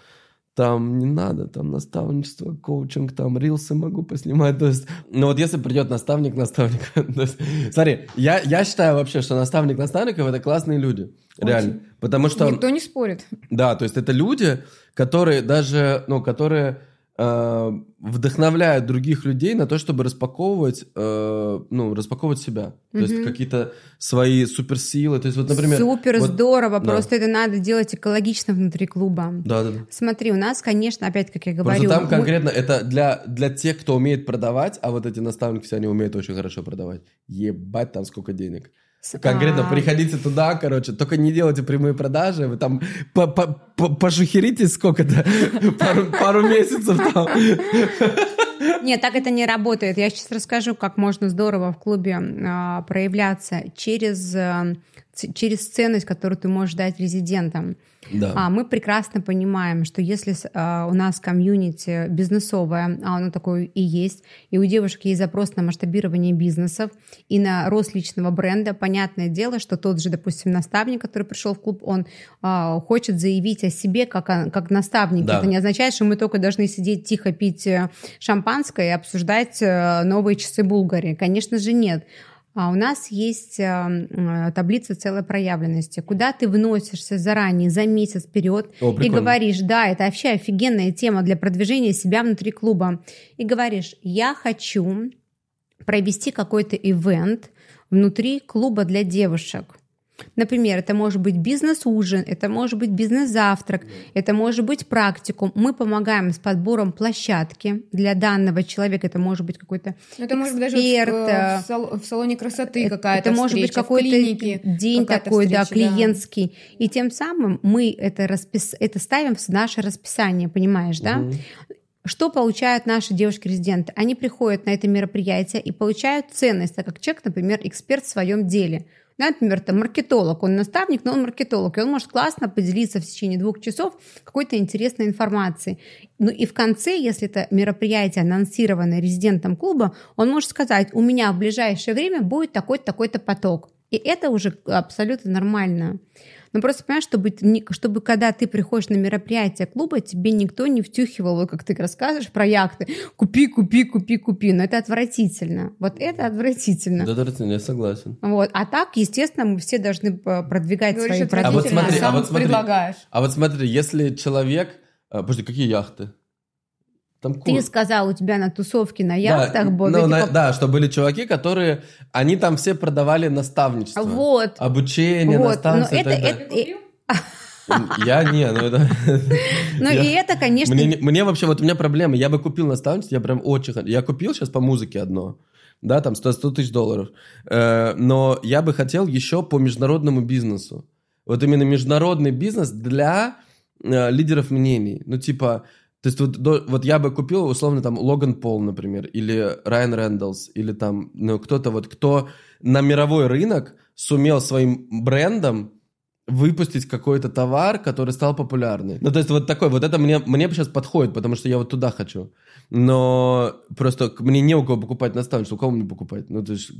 там не надо, там наставничество, коучинг, там рилсы могу поснимать, то есть, ну вот если придет наставник, наставник, то есть, смотри, я, я считаю вообще, что наставник наставников это классные люди, реально, потому что... Никто не спорит. Да, то есть это люди, которые даже, ну, которые э, вдохновляют других людей на то, чтобы распаковывать, э, ну, распаковывать себя. То есть какие-то свои суперсилы. То есть вот, например... Супер вот- здорово, да. просто это надо делать экологично внутри клуба. Да, да, да. Смотри, у нас, конечно, опять, как я говорю, Просто там мы- конкретно это для, для тех, кто умеет продавать, а вот эти наставники все они умеют очень хорошо продавать. Ебать там сколько денег. Конкретно а, приходите туда, короче, только не делайте прямые продажи, вы там по- по- по- пошухеритесь сколько-то, пару, месяцев там. Нет, так это не работает. Я сейчас расскажу, как можно здорово в клубе а, проявляться через ц- через ценность, которую ты можешь дать резидентам. Да. А мы прекрасно понимаем, что если а, у нас комьюнити бизнесовое, а оно такое и есть, и у девушек есть запрос на масштабирование бизнесов и на рост личного бренда, понятное дело, что тот же, допустим, наставник, который пришел в клуб, он а, хочет заявить о себе как, о- как наставник. Да. Это не означает, что мы только должны сидеть тихо пить э, шампанское и обсуждать э, новые часы Булгари. Конечно же, нет. А у нас есть э, м, таблица целой проявленности, куда ты вносишься заранее, за месяц вперед, О, и говоришь, да, это вообще офигенная тема для продвижения себя внутри клуба. И говоришь, я хочу провести какой-то ивент внутри клуба для девушек. Например, это может быть бизнес-ужин, это может быть бизнес-завтрак, это может быть практикум. Мы помогаем с подбором площадки для данного человека. Это может быть какой-то Это может быть даже в, эксперт, э, э, в сал- в салоне красоты какая-то Это может быть встреча, какой-то день такой, да, встреча, клиентский. И тем самым мы это, распис... это ставим в наше расписание, понимаешь, да? Мгм. Что получают наши девушки-резиденты? Они приходят на это мероприятие и получают ценность, так как человек, например, эксперт в своем деле. Например, там маркетолог, он наставник, но он маркетолог, и он может классно поделиться в течение двух часов какой-то интересной информацией. Ну и в конце, если это мероприятие анонсированное резидентом клуба, он может сказать, у меня в ближайшее время будет такой-то, такой-то поток. И это уже абсолютно нормально. Но просто понимаешь, чтобы, чтобы когда ты приходишь на мероприятие клуба, тебе никто не втюхивал, вот как ты рассказываешь про яхты, купи, купи, купи, купи. Но это отвратительно. Вот это отвратительно. Да, да, я согласен. Вот. А так, естественно, мы все должны э, продвигать Говоришь, свои отвратительно, А вот продукты. смотри, сам а вот смотри. предлагаешь. А вот смотри, если человек... а, Подожди, какие яхты? Там Ты сказал, у тебя на тусовке на яхтах да, было. ну, на- поп- да, что были чуваки, которые... Они там все продавали наставничество. Вот. Обучение, Вот. Но наставничество и это, это- Я не, ну это... ну и это, конечно, Мне, не- мне вообще, вот у меня проблема, я бы купил наставничество, я прям очень. Я купил сейчас по музыке одно, да, там 100, 100 тысяч долларов, Э, но я бы хотел еще по международному бизнесу. Вот именно международный бизнес для э, лидеров мнений. Ну, типа, то есть вот, до- вот я бы купил, условно, там, Логан Пол, например, или Райан Рэндаллс, или там, ну, кто-то вот, кто на мировой рынок сумел своим брендом выпустить какой-то товар, который стал популярный. Ну, то есть вот такой, вот это мне, мне сейчас подходит, потому что я вот туда хочу. Но просто мне не у кого покупать наставничество, у кого мне покупать? Ну, то есть,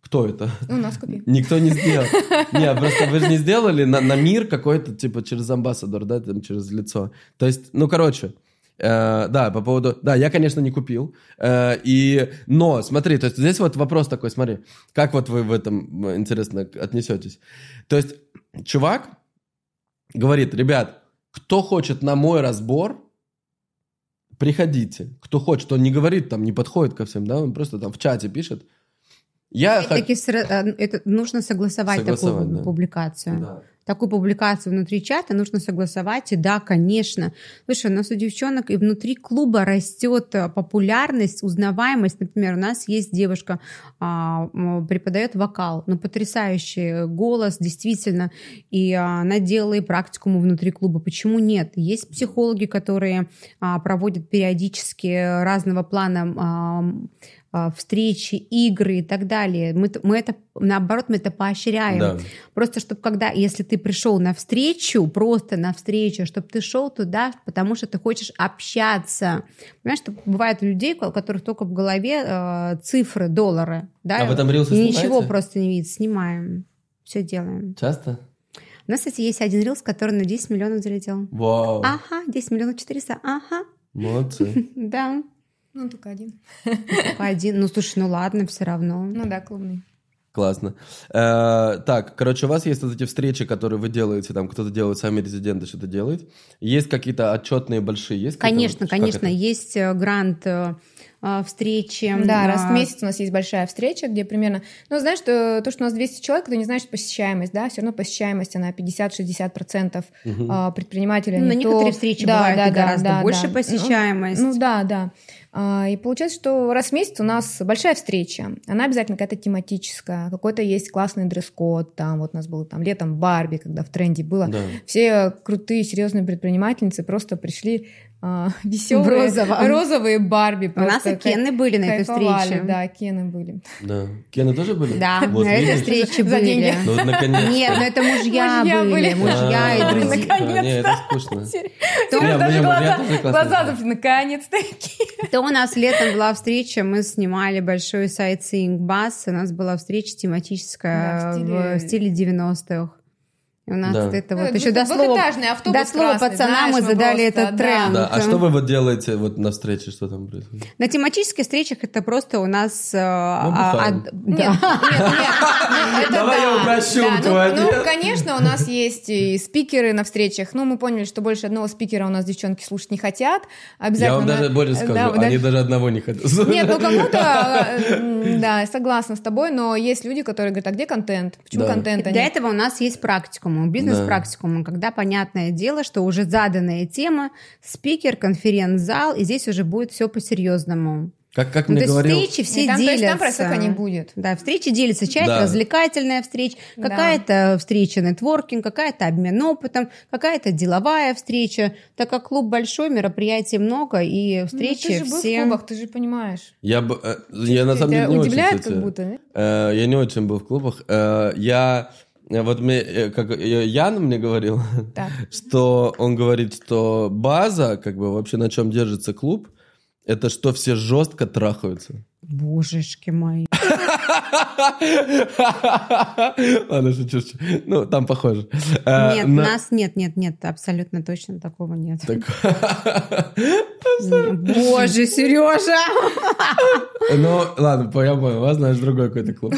кто это? У нас купи. Никто не сделал. Не, просто вы же не сделали на, на мир какой-то, типа, через амбассадор, да, там, через лицо. То есть, ну, короче, э, да, по поводу... Да, я, конечно, не купил. Э, и... Но, смотри, то есть здесь вот вопрос такой, смотри, как вот вы в этом, интересно, отнесетесь? То есть чувак говорит, ребят, кто хочет на мой разбор, приходите. Кто хочет, он не говорит, там, не подходит ко всем, да, он просто там в чате пишет. Я хочу... Э, это нужно согласовать, Согласовать, такую да. публикацию. Да. Такую публикацию внутри чата нужно согласовать. И да, конечно. Слушай, у нас у девчонок и внутри клуба растет э, популярность, узнаваемость. Например, у нас есть девушка, а, преподает вокал, ну, потрясающий голос, действительно. И она делала и практикуму внутри клуба. Почему нет? Есть психологи, которые а, проводят периодически разного плана а, встречи, игры и так далее. Мы, мы это, наоборот, мы это поощряем. Да. Просто чтобы когда, если ты пришел на встречу, просто на встречу, чтобы ты шел туда, потому что ты хочешь общаться. Понимаешь, что бывает у людей, у которых только в голове э, цифры, доллары. Да? А вы там рилсы И Ничего снимаете? просто не видит. Снимаем. Все делаем. Часто? У нас, кстати, есть один рилс, который на 10 миллионов залетел. Вау. Ага, 10 миллионов 400. Ага, Молодцы. да. Ну, только один. Только один. Ну, слушай, ну ладно, все равно. Ну да, клубный. Классно. Э, так, короче, у вас есть вот эти встречи, которые вы делаете, там кто-то делает, сами резиденты что-то делают. Есть какие-то отчетные большие? Есть какие-то Конечно, конечно, есть э, грант э, э, встречи. Да, раз в месяц у нас есть большая встреча, где примерно... Ну, знаешь, что, то, что у нас 200 человек, это не значит посещаемость, да, все равно посещаемость, она 50-60% Мгм. а, предпринимателей. Ну, на они некоторые то- встречи Да, бывает да, да, гораздо да, больше да. Ну, посещаемость. Ну, да, да. А, И получается, что раз в месяц у нас большая встреча. Она обязательно какая-то тематическая, какой-то есть классный дресс-код. Там вот у нас было там летом Барби, когда в тренде было. Да. Все крутые, серьезные предпринимательницы просто пришли веселые, В розовом. розовые Барби. У нас и Кены были на этой встрече. Да, Кены были. Да. Кены тоже были? Да, Вот, на этой встрече За были. деньги. Ну вот наконец. Нет, ну это мужья, Мужья были, мужья А, и друзья. Наконец-то. Это скучно. Глаза, наконец-таки. то у нас летом была встреча, мы снимали большой сайт-синг бас, у нас была встреча тематическая в стиле 90-х. У нас Да. это Ну, вот это еще до слова, двухэтажный автобус до слова красный, пацана знаешь, мы задали просто, этот да. тренд. Да, а что вы вот делаете вот на встрече, что там происходит? На тематических встречах это просто у нас... э, а- а-. Это Давай я упрощу ну- твой ну, конечно, у нас есть и спикеры на встречах. Ну, мы поняли, что больше одного спикера у нас девчонки слушать не хотят. Обязательно. Я вам даже больше скажу, они даже- одного не хотят. Нет, ну кому-то, э, да, согласна с тобой, но есть люди, которые говорят, а где контент? Почему Да. контента Для нет? этого у нас есть практикум, бизнес-практикум, когда понятное дело, что уже заданная тема, спикер, конференц-зал, и здесь уже будет все по-серьезному. Как, как Ну, мне то есть говорил... встречи все И там, то есть делятся. там просека не будет. Да, встречи делятся. Часть Да. развлекательная встреча, Да. какая-то встреча нетворкинг, какая-то обмен опытом, какая-то деловая встреча. Так как клуб большой, мероприятий много, и Ну, встречи ты же был все... в клубах, ты же понимаешь. Я, бы, э, я на самом деле не удивляет очень, кстати, как будто, да? э, я не очень был в клубах. Э, Я вот мне, э, как э, Ян мне говорил, Так. что он говорит, что база, как бы вообще на чем держится клуб, это что все жестко трахаются. Божечки мои. Ладно, шучу. Ну, там похоже. Э, Нет, нас нет, нет, нет, абсолютно точно такого нет. Так- Нет. Боже, Сережа! Ну, ладно, я понял, у вас, знаешь, другой какой-то клуб.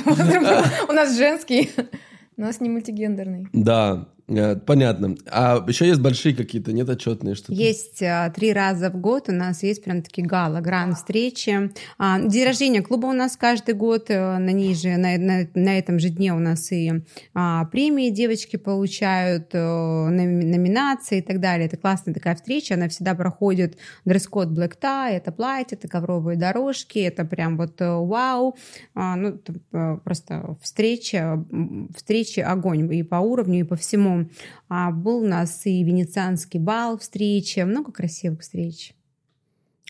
У нас женский, у нас не мультигендерный. Да, понятно. А еще есть большие какие-то, нет, отчетные что-то? Есть а, три раза в год у нас есть прям такие гала, гранд встречи. А, день рождения клуба у нас каждый год, э, на ней на, на- на этом же дне у нас и а, премии девочки получают, э, номи- номинации и так далее. Это классная такая встреча, она всегда проходит дресс-код black tie, это платье, это ковровые дорожки, это прям вот э, вау. А, ну, э, просто встреча, встречи огонь и по уровню, и по всему. А был у нас и венецианский бал, встреча, много красивых встреч.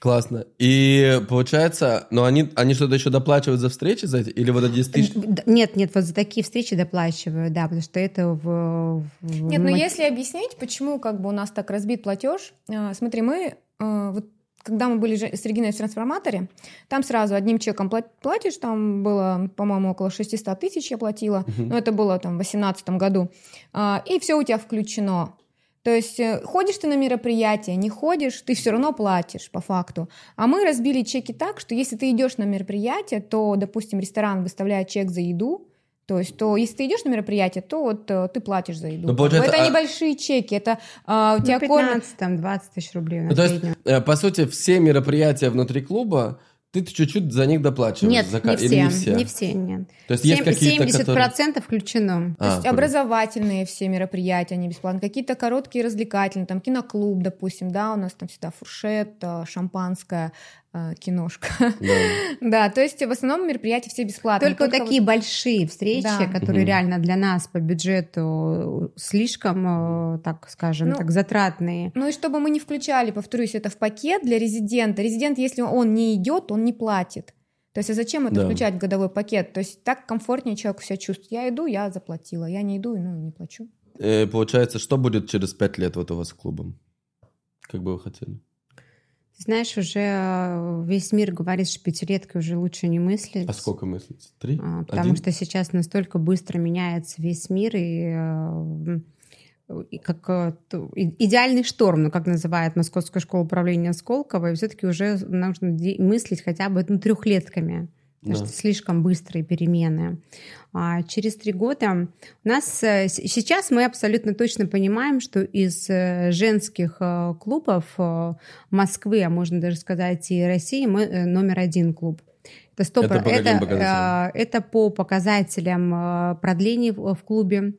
Классно. И получается, но они, они что-то еще доплачивают за встречи за эти? Или вот эти 10 тысяч? Нет, нет, вот за такие встречи доплачиваю, да, потому что это в... в- Нет, но мо- если объяснить, почему как бы у нас так разбит платеж, а, смотри, мы а, вот когда мы были с Региной в трансформаторе, там сразу одним чеком пла- платишь, там было, по-моему, около 600 тысяч я платила, но это было там в 2018 году, А, и все у тебя включено. То есть э, ходишь ты на мероприятие, не ходишь, ты все равно платишь по факту. А мы разбили чеки так, что если ты идешь на мероприятие, то, допустим, ресторан выставляет чек за еду, то есть, то если ты идешь на мероприятие, то вот э, ты платишь за еду. Ну, получается, это а- небольшие чеки, это а, у ну, тебя кормят. 15, там, 20 тысяч рублей на Ну, то есть, э, по сути, все мероприятия внутри клуба, ты чуть-чуть за них доплачиваешь? Нет, за не или все, не все, нет. То есть есть Семь- какие-то, 70% которые... включено. То А, есть понял. образовательные все мероприятия, они бесплатные, какие-то короткие развлекательные, там киноклуб, допустим, да, у нас там всегда фуршет, э, шампанское, киношка. Да. Да, то есть в основном мероприятия все бесплатные. Только, вот такие большие встречи, Да. которые Мгм. реально для нас по бюджету слишком, э, так скажем, Ну, так затратные. Ну и чтобы мы не включали, повторюсь, это в пакет для резидента. Резидент, если он не идет, он не платит. То есть а зачем это Да. включать в годовой пакет? То есть так комфортнее человеку себя чувствует. Я иду, я заплатила. Я не иду, ну, не плачу. Э, Получается, что будет через пять лет вот у вас с клубом? Как бы вы хотели? Знаешь, уже э, весь мир говорит, что пятилетки уже лучше не мыслить. А сколько мыслите? Три? А, Потому Один? что сейчас настолько быстро меняется весь мир, и, э, и как э, идеальный шторм, ну, как называет Московская школа управления Сколково, и все-таки уже нужно мыслить хотя бы ну, трехлетками. Потому Да. что слишком быстрые перемены. А через три года у нас э, сейчас мы абсолютно точно понимаем, что из э, женских э, клубов Москвы, а можно даже сказать и России, мы номер один клуб. Это, 100%, Это по это, показателям? это по показателям продлений в клубе,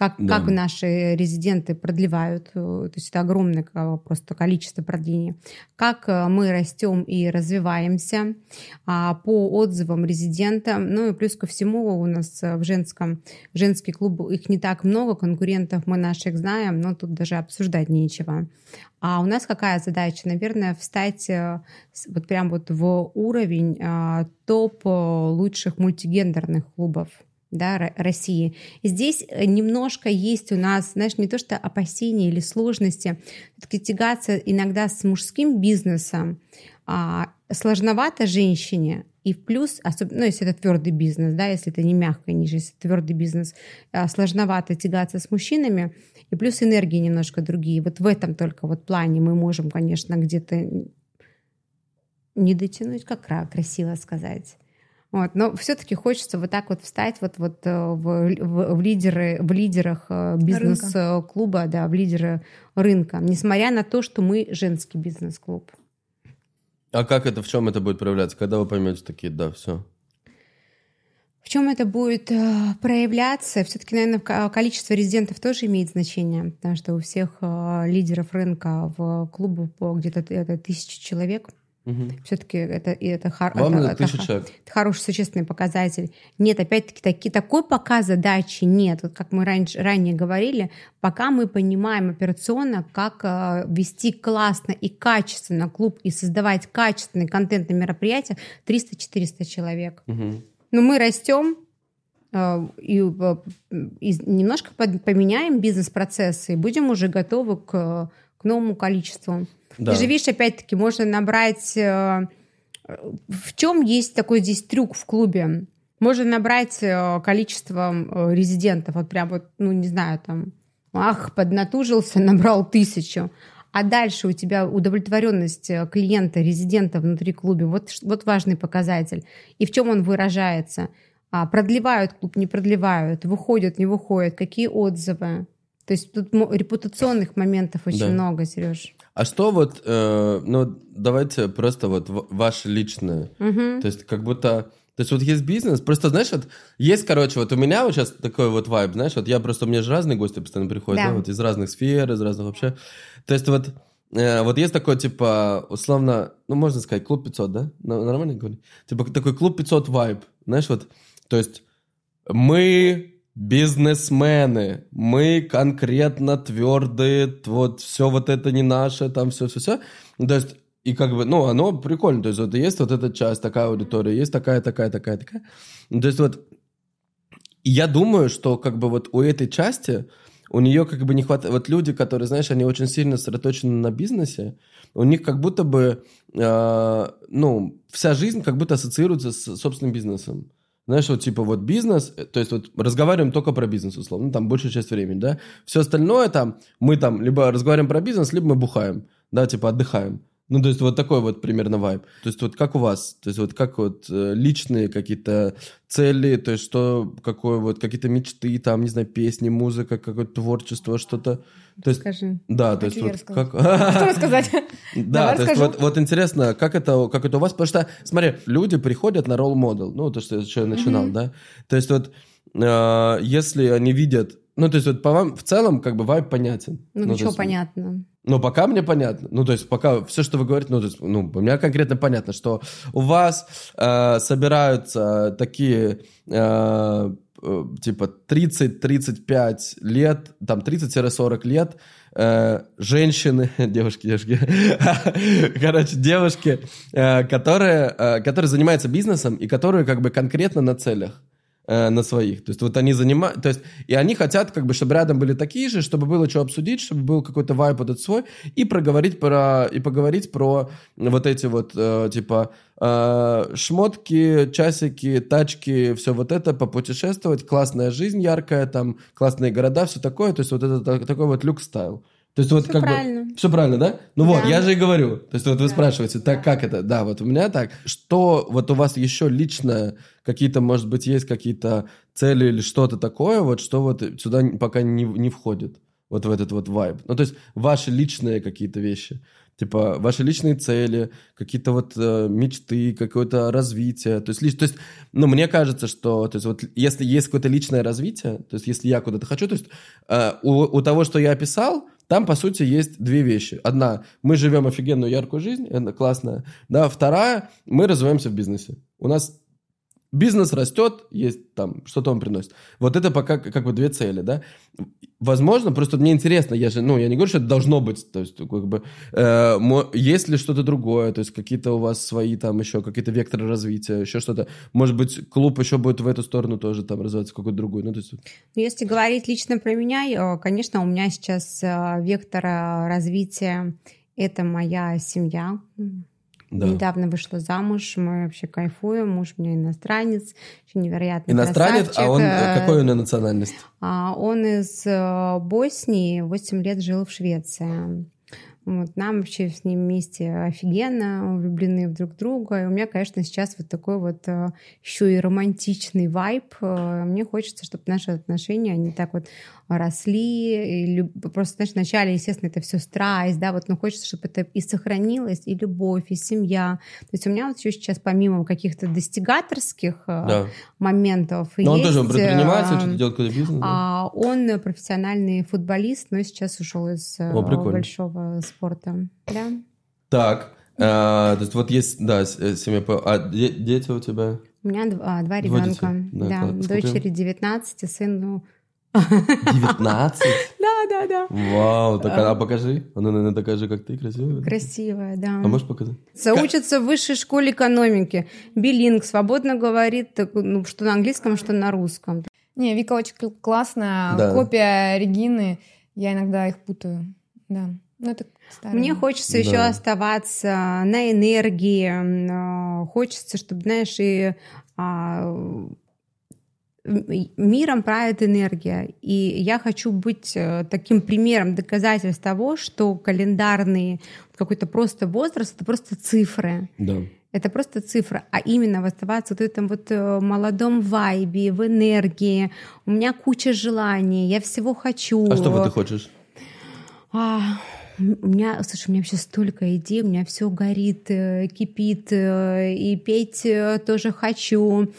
как, Да. как наши резиденты продлевают, э, то есть это огромное просто количество продлений, как э, мы растем и развиваемся а, по отзывам резидента, ну и плюс ко всему у нас э, в женском, женский клуб, их не так много, конкурентов мы наших знаем, но тут даже обсуждать нечего. А у нас какая задача? Наверное, встать вот прям вот в уровень топ лучших мультигендерных клубов да, Ро- России. Здесь э, немножко есть у нас, знаешь, не то что опасения или сложности, тягаться иногда с мужским бизнесом а, сложновато женщине, и в плюс, особенно, ну, если это твердый бизнес, да, если это не мягкая ниша, если это твердый бизнес, а, сложновато тягаться с мужчинами, и плюс энергии немножко другие. Вот в этом только вот плане мы можем, конечно, где-то не дотянуть, как кра- красиво сказать. Вот, но все-таки хочется вот так вот встать вот, вот э, в, в, в лидеры, в лидерах э, бизнес-клуба, да, в лидеры рынка, несмотря на то, что мы женский бизнес-клуб. А как это, в чем это будет проявляться? Когда вы поймете такие, да, все. В чем это будет э, проявляться? Все-таки, наверное, ко- количество резидентов тоже имеет значение, потому что у всех э, лидеров рынка в клубу по где-то это тысячи человек. Все-таки это, и это, хор- это- это это хороший существенный показатель. Нет, опять-таки, таки, такой пока задачи нет. Вот как мы раньше, ранее говорили, пока мы понимаем операционно, как э, вести классно и качественно клуб и создавать качественный контент на мероприятиях, 300-400 человек. Мгм. Но мы растем э, и, э, и немножко под- поменяем бизнес-процессы и будем уже готовы к, к новому количеству. Да. Ты же видишь, опять-таки, можно набрать... э, В чем есть такой здесь трюк в клубе? Можно набрать э, количество э, резидентов, вот прям вот, ну, не знаю, там, ах, поднатужился, набрал тысячу. А дальше у тебя удовлетворенность клиента, резидента внутри клуба, вот, вот важный показатель. И в чем он выражается? А, продлевают клуб, не продлевают, выходят, не выходят, какие отзывы? То есть тут репутационных моментов очень Да. много, Сереж. А что вот, э, ну, давайте просто вот ваше личное. То есть как будто... То есть вот есть бизнес, просто, знаешь, вот есть, короче, вот у меня вот сейчас такой вот вайб, знаешь, вот я просто, у меня же разные гости постоянно приходят, Да. да, вот из разных сфер, из разных вообще. То есть вот, э, вот есть такой, типа, условно, ну, можно сказать, клуб 500, да? Нормально говорю? Типа такой клуб 500 вайб, знаешь, вот, то есть мы бизнесмены, мы конкретно твердые, вот все вот это не наше, там все-все-все. То есть, и как бы, ну, оно прикольно, то есть вот есть вот эта часть, такая аудитория, есть такая, такая, такая, такая. Ну, То есть вот, я думаю, что как бы вот у этой части, у нее как бы не хватает, вот люди, которые, знаешь, они очень сильно сосредоточены на бизнесе, у них как будто бы, э, ну, вся жизнь как будто ассоциируется с собственным бизнесом. Знаешь, вот типа вот бизнес, э, то есть вот разговариваем только про бизнес, условно, ну, там большую часть времени, да. Все остальное там, мы там либо разговариваем про бизнес, либо мы бухаем, да, типа отдыхаем. Ну, то есть вот такой вот примерно вайб. То есть вот как у вас? То есть вот как вот э, личные какие-то цели, то есть что, какое вот, какие-то мечты, там, не знаю, песни, музыка, какое-то творчество, что-то. То есть, Скажи. да, то есть вот рассказать. как... Что рассказать? Да, Давай то есть расскажу. вот, вот интересно, как это, как это у вас, потому что, смотри, люди приходят на ролл модел, ну, то, что я еще начинал, да, то есть вот, э, если они видят, ну, то есть вот по вам в целом как бы вайб понятен. Ну, то ничего есть, понятно. Ну, пока мне понятно. Ну, то есть, пока все, что вы говорите, ну, то есть, ну, у меня конкретно понятно, что у вас э, собираются такие, э, э, типа, 30-35 лет, там, 30-40 лет, э, женщины, девушки, девушки, короче, девушки, э, которые, э, которые занимаются бизнесом и которые, как бы, конкретно на целях на своих. То есть вот они занимают, то есть и они хотят, как бы, чтобы рядом были такие же, чтобы было что обсудить, чтобы был какой-то вайп этот свой, и проговорить про, и поговорить про вот эти вот, э, типа, э, шмотки, часики, тачки, все вот это, попутешествовать, классная жизнь яркая, там, классные города, все такое, то есть вот это так- такой вот люкс-стайл. То есть вот Всё как правильно. бы... Все правильно, да? Ну вот, Да. я же и говорю. То есть вот вы спрашиваете, так как это? Да, вот у меня так. Что вот у вас еще лично какие-то, может быть, есть какие-то цели или что-то такое, вот что вот сюда пока не, не входит? вот в этот вот вайб? Ну, то есть ваши личные какие-то вещи, типа ваши личные цели, какие-то вот э, мечты, какое-то развитие. То есть, лич- то есть, ну, мне кажется, что, то есть, вот если есть какое-то личное развитие, то есть, если я куда-то хочу, то есть, э, у, у того, что я описал, там, по сути, есть две вещи. Одна, мы живем офигенную яркую жизнь, это классная. Да, вторая, мы развиваемся в бизнесе. У нас бизнес растет, есть там, что-то он приносит. Вот это пока как бы две цели, да. Возможно, просто мне интересно, я же, ну, я не говорю, что это должно быть, то есть, как бы, э, есть ли что-то другое, то есть, какие-то у вас свои там еще, какие-то векторы развития, еще что-то. Может быть, клуб еще будет в эту сторону тоже там развиваться, в какую-то другую, ну, то есть. Ну, Если говорить лично про меня, э, конечно, у меня сейчас э, вектор развития – это моя семья. Да. Недавно вышла замуж, мы вообще кайфуем, муж у меня иностранец, очень невероятный Иностранец, а красавчик. он, Э, какой он национальность? А, Он из э, Боснии, 8 лет жил в Швеции. Вот, нам вообще с ним вместе офигенно, влюблены в друг друга. И у меня, конечно, сейчас вот такой вот э, еще и романтичный вайб. Мне хочется, чтобы наши отношения, они так вот росли. И люб- Просто, знаешь, вначале, естественно, это все страсть, да, вот, но хочется, чтобы это и сохранилось, и любовь, и семья. То есть у меня вот еще сейчас, помимо каких-то достигаторских э, Да. моментов, Но он тоже он есть, предприниматель, э, что-то делает какой-то бизнес. да? а он профессиональный футболист, но сейчас ушел из э, О, прикольно. большого спорта. Да. Так, э, то есть вот есть, да, семья, а де- дети у тебя? У меня а, два Двое ребенка. детей. Да. Сколько дочери 19, сыну. 19? Да, да, да. Вау, так, а покажи. А ну, наверное, докажи, как ты красивая. Красивая, да. А можешь показать? Учится в высшей школе экономики. Билинг, свободно говорит, ну, что на английском, что на русском. Не, Вика очень кл- классная, Да. копия Регины. Я иногда их путаю. Да. Ну, это старая. Мне хочется Да. еще оставаться на энергии. э, Хочется, чтобы, знаешь, и а, миром правит энергия. И я хочу быть э, таким примером, доказательств того, что календарный какой-то просто возраст — это просто цифры. Да. Это просто цифра, а именно оставаться вот в этом вот э, молодом вайбе, в энергии. У меня куча желаний, я всего хочу. А что вот ты хочешь? А, у меня, слушай, у меня вообще столько идей, у меня все горит, э, кипит, э, и петь э, тоже хочу,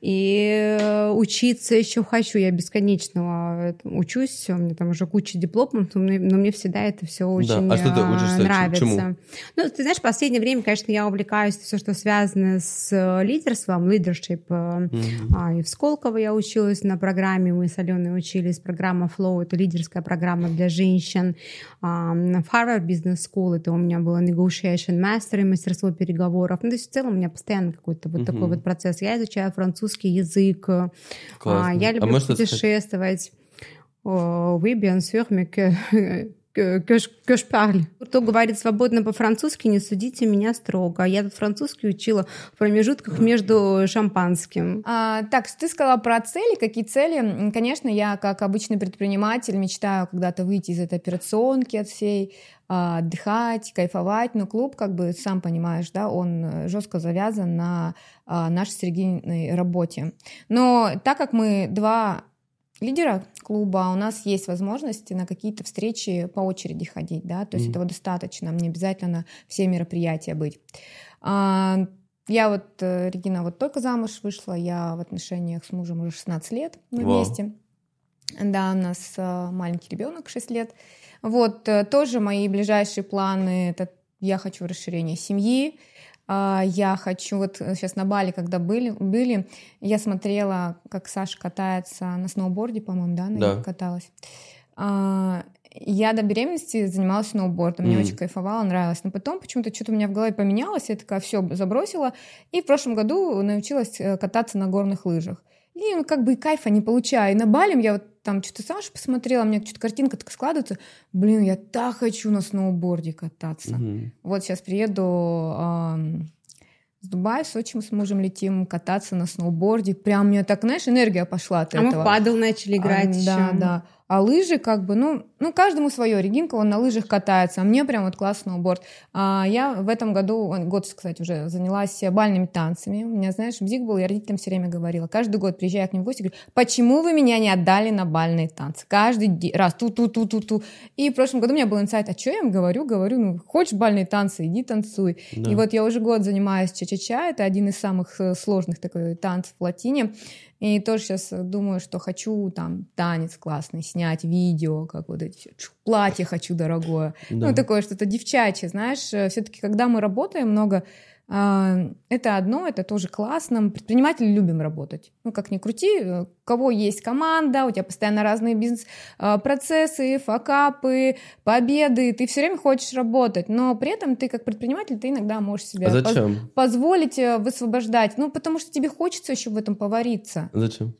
и учиться еще хочу. Я бесконечно учусь, у меня там уже куча дипломов, но мне, но мне всегда это все очень А что ты учишься? Нравится. чему? Ну, ты знаешь, в последнее время, конечно, я увлекаюсь все, что связано с лидерством, э, а, и в Сколково я училась на программе, мы с Аленой учились, программа Flow, это лидерская программа для женщин. А, в Harvard Business School это у меня было negotiation master, и мастерство переговоров. Ну, то есть в целом у меня постоянно какой-то вот такой вот процесс. Я изучаю французский язык, а, Классно. я А люблю что-то путешествовать. Oui, bien sûr, mais que, que, que je- que je parle. Кто говорит свободно по-французски, не судите меня строго. Я тут французский учила в промежутках между шампанским. А, так, ты сказала про цели. Какие цели? Конечно, я, как обычный предприниматель, мечтаю когда-то выйти из этой операционки от всей, а, отдыхать, кайфовать. Но клуб, как бы, сам понимаешь, да, он жестко завязан на а, нашей средней работе. Но так как мы два лидера клуба, у нас есть возможность на какие-то встречи по очереди ходить, да, то есть Мгм. этого достаточно, мне обязательно на все мероприятия быть. А, я вот, э, Регина, вот только замуж вышла, я в отношениях с мужем уже 16 лет, мы Вау. вместе. Да, у нас э, маленький ребенок 6 лет. Вот, э, тоже мои ближайшие планы, это я хочу расширения семьи, а, я хочу, вот сейчас на Бали, когда были, были, я смотрела, как Саша катается на сноуборде, по-моему, да, на Да. каталась. А, Я до беременности занималась сноубордом, мне Мгм. очень кайфовало, нравилось. Но потом почему-то что-то у меня в голове поменялось, я такая все забросила. И в прошлом году научилась э, кататься на горных лыжах. И ну, как бы и кайфа не получаю. И на Бале я вот там что-то Саша посмотрела, у меня что-то картинка так складывается. Блин, я так хочу на сноуборде кататься. Мгм. Вот сейчас приеду ам, с Дубая, в Сочи мы с мужем летим кататься на сноуборде. Прям у меня так, знаешь, энергия пошла от А мы в этого. падал начали играть А, еще. Да, да. А лыжи как бы, ну, ну каждому свое. Регинка, он на лыжах катается, а мне прям вот класс сноуборд. А я в этом году, год, кстати, уже занялась бальными танцами. У меня, знаешь, бзик был, я родителям все время говорила. Каждый год приезжая к ним в гости, говорю, почему вы меня не отдали на бальные танцы? Каждый раз ту-ту-ту-ту-ту. И в прошлом году у меня был инсайт, а что я им говорю? Говорю, ну, хочешь бальные танцы, иди танцуй. Да. И вот я уже год занимаюсь ча-ча-ча, это один из самых э, сложных такой танцев в латине. И тоже сейчас думаю, что хочу там танец классный снять, видео, как вот эти платье хочу дорогое. Да. Ну, такое что-то девчачье, знаешь. Все-таки, когда мы работаем много, это одно, это тоже классно. Мы, Предприниматели любим работать. Ну, как ни крути, э, у кого есть команда, у тебя постоянно разные бизнес-процессы, факапы, победы, ты все время хочешь работать, но при этом ты как предприниматель, ты иногда можешь себе А поз- зачем? позволить э, высвобождать. Ну, потому что тебе хочется еще в этом повариться. Зачем?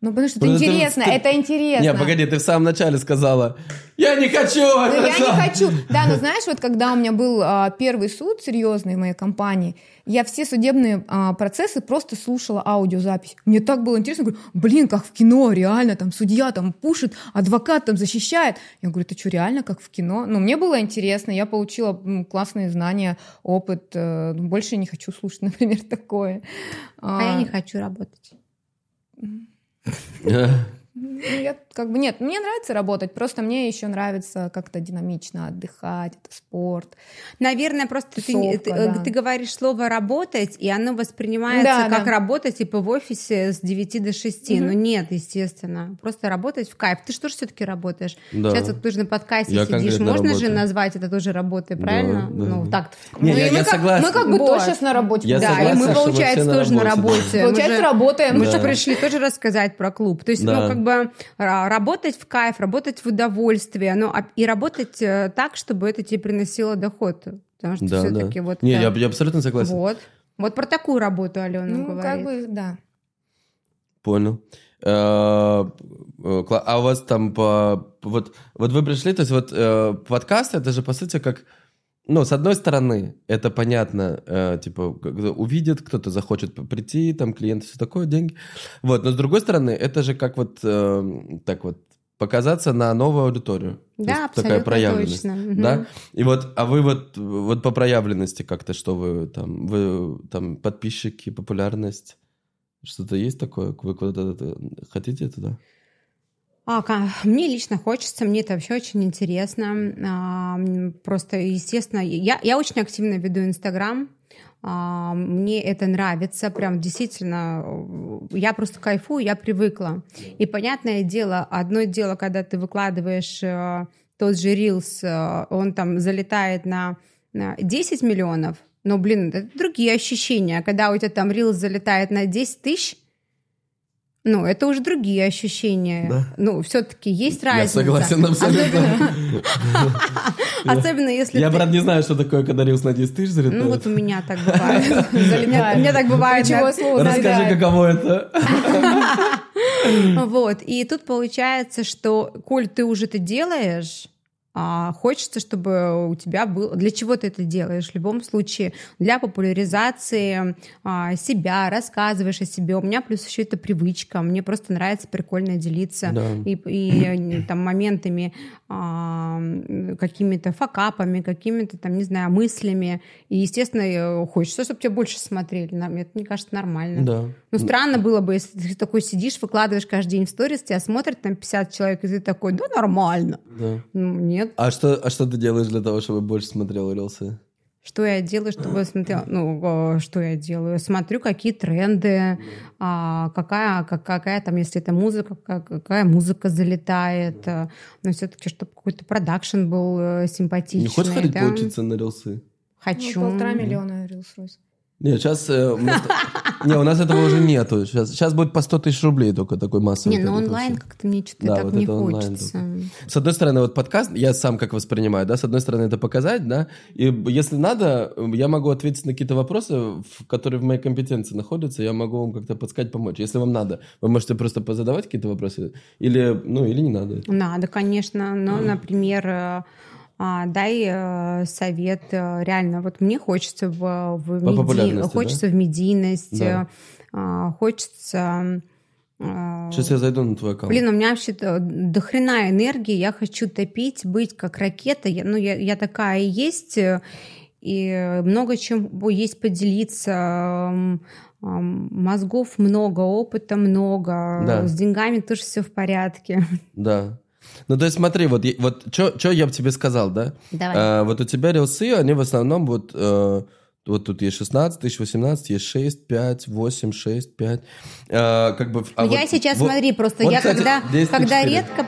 Ну, потому что это Ну, это интересно, ты- это интересно. Не, погоди, ты в самом начале сказала, я не хочу! Ну, это я не сам». хочу. Да, но знаешь, вот когда у меня был а, первый суд серьезный в моей компании, я все судебные а, процессы просто слушала аудиозапись. Мне так было интересно, говорю, блин, как в кино, реально, там судья там пушит, адвокат там защищает. Я говорю, ты что, реально как в кино? Ну, мне было интересно, я получила м, классные знания, опыт. э, Больше не хочу слушать, например, такое. А я не хочу работать. Ну, я как бы нет, мне нравится работать, просто мне еще нравится как-то динамично отдыхать, это спорт. Наверное, просто ты, Тусовка, ты, э, да. ты говоришь слово работать, и оно воспринимается Да, как да. работать типа в офисе с 9 до 6. Мгм. Ну нет, естественно. Просто работать в кайф. Ты что же все-таки работаешь? Да. Сейчас вот ты же на подкасте Я сидишь. Можно же работаю. назвать это тоже работой, Да, правильно? да. Ну, так Не, я- и мы я как, согласен. Мы как бы Вот. тоже сейчас на работе. Я да, согласен, и мы, мы получается, тоже на работе, да. Мы Получается, же- работаем. Мы Да. же пришли тоже рассказать про клуб. То есть, Да. ну, как бы ра- работать в кайф, работать в удовольствие, ну, а- и работать э, так, чтобы это тебе приносило доход. Потому что Да, да. все-таки вот... Не, да. я, я абсолютно согласен. Вот. Вот про такую работу Алена Ну, говорит. как бы, да. Понял. Э, э, А у вас там по... Вот, вот вы пришли, то есть вот э, подкаст, это же по сути как... Ну, с одной стороны, это понятно, э, типа, увидит, кто-то захочет прийти, там, клиенты, все такое, деньги. Вот, но с другой стороны, это же как вот, э, так вот, показаться на новую аудиторию. То Да, абсолютно такая проявленность. точно. Да? И вот, а вы вот, вот по проявленности как-то, что вы там, вы там подписчики, популярность, что-то есть такое? Вы куда-то это- хотите туда? А, мне лично хочется, мне это вообще очень интересно. А, Просто, естественно, я, я очень активно веду Инстаграм. А, Мне это нравится, прям действительно, э, я просто кайфую, я привыкла. И понятное дело, одно дело, когда ты выкладываешь э, тот же Reels, э, он там залетает на 10 миллионов, но, блин, это другие ощущения. Когда у тебя там Reels залетает на 10 тысяч, ну, это уже другие ощущения. Да. Ну, все-таки есть Я разница. согласен абсолютно. Особенно если Я, брат, не знаю, что такое, когда Рилс на 10 тысяч залетает. Ну, вот у меня так бывает. У меня- так бывает. Ключевое да. слово Расскажи, каково это. Вот. И тут получается, что, коль ты уже это делаешь, а, хочется, чтобы у тебя было... Для чего ты это делаешь? В любом случае, для популяризации а, себя, рассказываешь о себе. У меня плюс еще это привычка. Мне просто нравится прикольно делиться Да. и, и, там моментами, а, какими-то факапами, какими-то там, не знаю, мыслями. И, естественно, э, хочется, чтобы тебя больше смотрели. Нам- Это, мне кажется, нормально. Да. Ну, странно было бы, если ты такой сидишь, выкладываешь каждый день в сторис, тебя смотрят там 50 человек, и ты такой, да, нормально. Да. Ну, нет. А что, а что ты делаешь для того, чтобы больше смотрел Рилсы? Что я делаю, чтобы смотрел? Ну, что я делаю? Смотрю, какие тренды, а, какая, как- какая там, если это музыка, как- какая музыка залетает. э, Но все-таки, чтобы какой-то продакшн был э, симпатичный. Не хочешь ходить да? поучиться на Рилсы? Хочу. Ну, полтора миллиона Рилс-Ройс. Нет, сейчас... Не, у нас этого уже нету. Сейчас, сейчас будет по 100 тысяч рублей только такой массовый. Не, ну онлайн как-то мне что-то Да, так вот не хочется. С одной стороны, вот подкаст, я сам как воспринимаю, да, с одной стороны, это показать, да, и если надо, я могу ответить на какие-то вопросы, в- которые в моей компетенции находятся, я могу вам как-то подсказать, помочь. Если вам надо, вы можете просто позадавать какие-то вопросы, или, ну, или не надо. Надо, конечно. Но, например, э, дай э, совет. э, Реально, вот мне хочется в, в меди- хочется в медийность, Да. э, а, хочется А, Сейчас я зайду на твой аккаунт. Блин, у меня вообще до хрена энергии, я хочу топить, быть как ракета. Я, ну, я, я такая и есть, э, и много чем есть поделиться. Мозгов много, опыта много, Да. с деньгами тоже все в порядке. Да. Ну, то есть смотри, вот, вот что я бы тебе сказал, да? Давай. А, вот у тебя рилсы, они в основном вот... э, вот тут есть 16 тысяч, 18, есть 6, 5, 8, 6, 5. А, как бы, а я вот- сейчас, вот- смотри, просто вот, я кстати, когда, 10 когда 4. редко...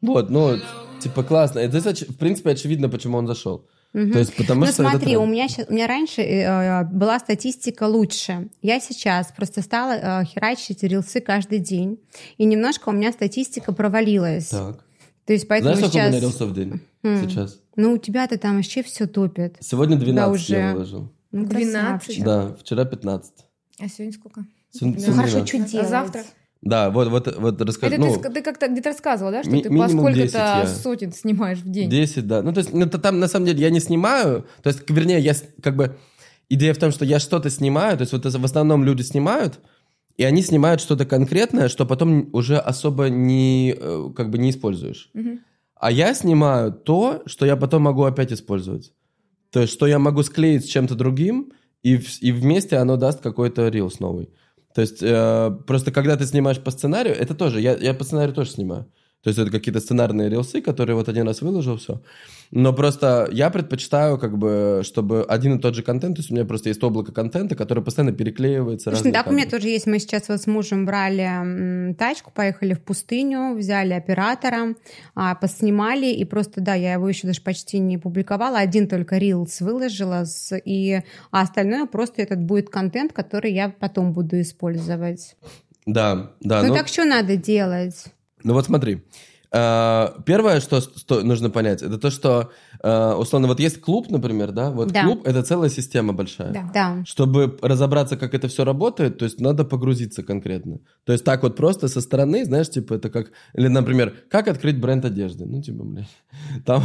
Вот, ну, типа классно. Это, в принципе, очевидно, почему он зашел. Мгм. То есть, потому ну что это смотри, тренд. у меня, щас- у меня раньше э, была статистика лучше. Я сейчас просто стала э, херачить рилсы каждый день. И немножко у меня статистика провалилась. Так. То есть поэтому Знаешь, сколько у меня сейчас... рилсов в день М. сейчас? Ну, у тебя-то там вообще все топит. Сегодня 12 я уже. выложил. Ну, 12? красавчик. Да, вчера 15. А сегодня сколько? Сегодня- Ну, сегодня хорошо, 12. что А делать? завтра? Да, вот, вот, вот расскажи. Это ты ну, ск- ты, как-то где-то рассказывала, да, что ми- ты по минимум 10 сколько-то я. сотен снимаешь в день? 10, да. Ну, то есть, ну, это там, на самом деле, я не снимаю. То есть, вернее, я как бы... Идея в том, что я что-то снимаю, то есть, вот в основном люди снимают, и они снимают что-то конкретное, что потом уже особо не, э, как бы не используешь. Мгм. А я снимаю то, что я потом могу опять использовать. То есть, что я могу склеить с чем-то другим, и, и вместе оно даст какой-то рилс новый. То есть, э, просто когда ты снимаешь по сценарию, это тоже, я, я по сценарию тоже снимаю. То есть, это какие-то сценарные рилсы, которые вот один раз выложил, все. Но просто я предпочитаю, как бы, чтобы один и тот же контент, то есть у меня просто есть облако контента, который постоянно переклеивается. Слушай, так у меня тоже есть. Мы сейчас вот с мужем брали тачку, поехали в пустыню, взяли оператора, а, поснимали, и просто, да, я его еще даже почти не публиковала, один только рилс выложила, и, а остальное просто этот будет контент, который я потом буду использовать. Да, да. ну ну- так что надо делать? Ну вот смотри. Э, Первое, что нужно понять, это то, что, э, условно, вот есть клуб, например, да, вот Да. клуб — это целая система большая. Да. Да. Чтобы разобраться, как это все работает, то есть надо погрузиться конкретно. То есть так вот просто со стороны, знаешь, типа это как... Или, например, как открыть бренд одежды? Ну, типа, блин, там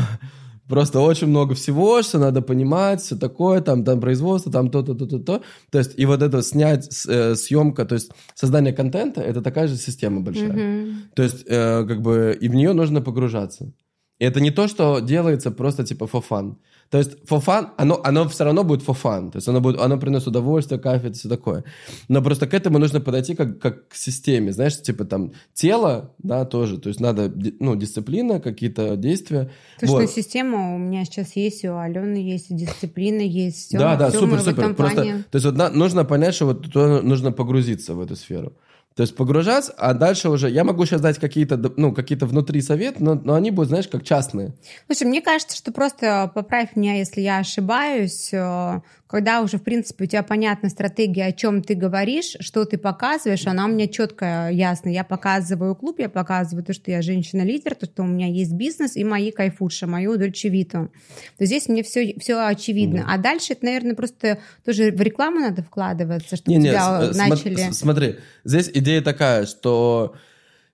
просто очень много всего, что надо понимать, все такое, там, там производство, там то-то, то-то, то. То есть и вот это снять, э, съемка, то есть создание контента, это такая же система большая. Мгм. То есть, э, как бы, и в нее нужно погружаться. И это не то, что делается просто типа for fun. То есть for fun, оно, оно все равно будет for fun. То есть оно, будет, оно приносит удовольствие, кайф и все такое. Но просто к этому нужно подойти как, как к системе. Знаешь, типа там тело, да, тоже. То есть надо, ну, дисциплина, какие-то действия. Слушай, Вот. ну система у меня сейчас есть, и у Алены есть, и дисциплина есть. Всё, да, да, всё супер, Просто, то есть вот на- нужно понять, что вот туда нужно погрузиться в эту сферу. То есть погружаться, а дальше уже... Я могу сейчас дать какие-то, ну, какие-то внутри советы, но, но они будут, знаешь, как частные. Слушай, мне кажется, что просто поправь меня, если я ошибаюсь, э, когда уже, в принципе, у тебя понятна стратегия, о чем ты говоришь, что ты показываешь, она у меня четко ясна. Я показываю клуб, я показываю то, что я женщина-лидер, то, что у меня есть бизнес и мои кайфуши, мою дольчевиту. То здесь мне все, все очевидно. А дальше это, наверное, просто тоже в рекламу надо вкладываться, чтобы Не-не, тебя смо- начали... с- смотри, здесь идея такая, что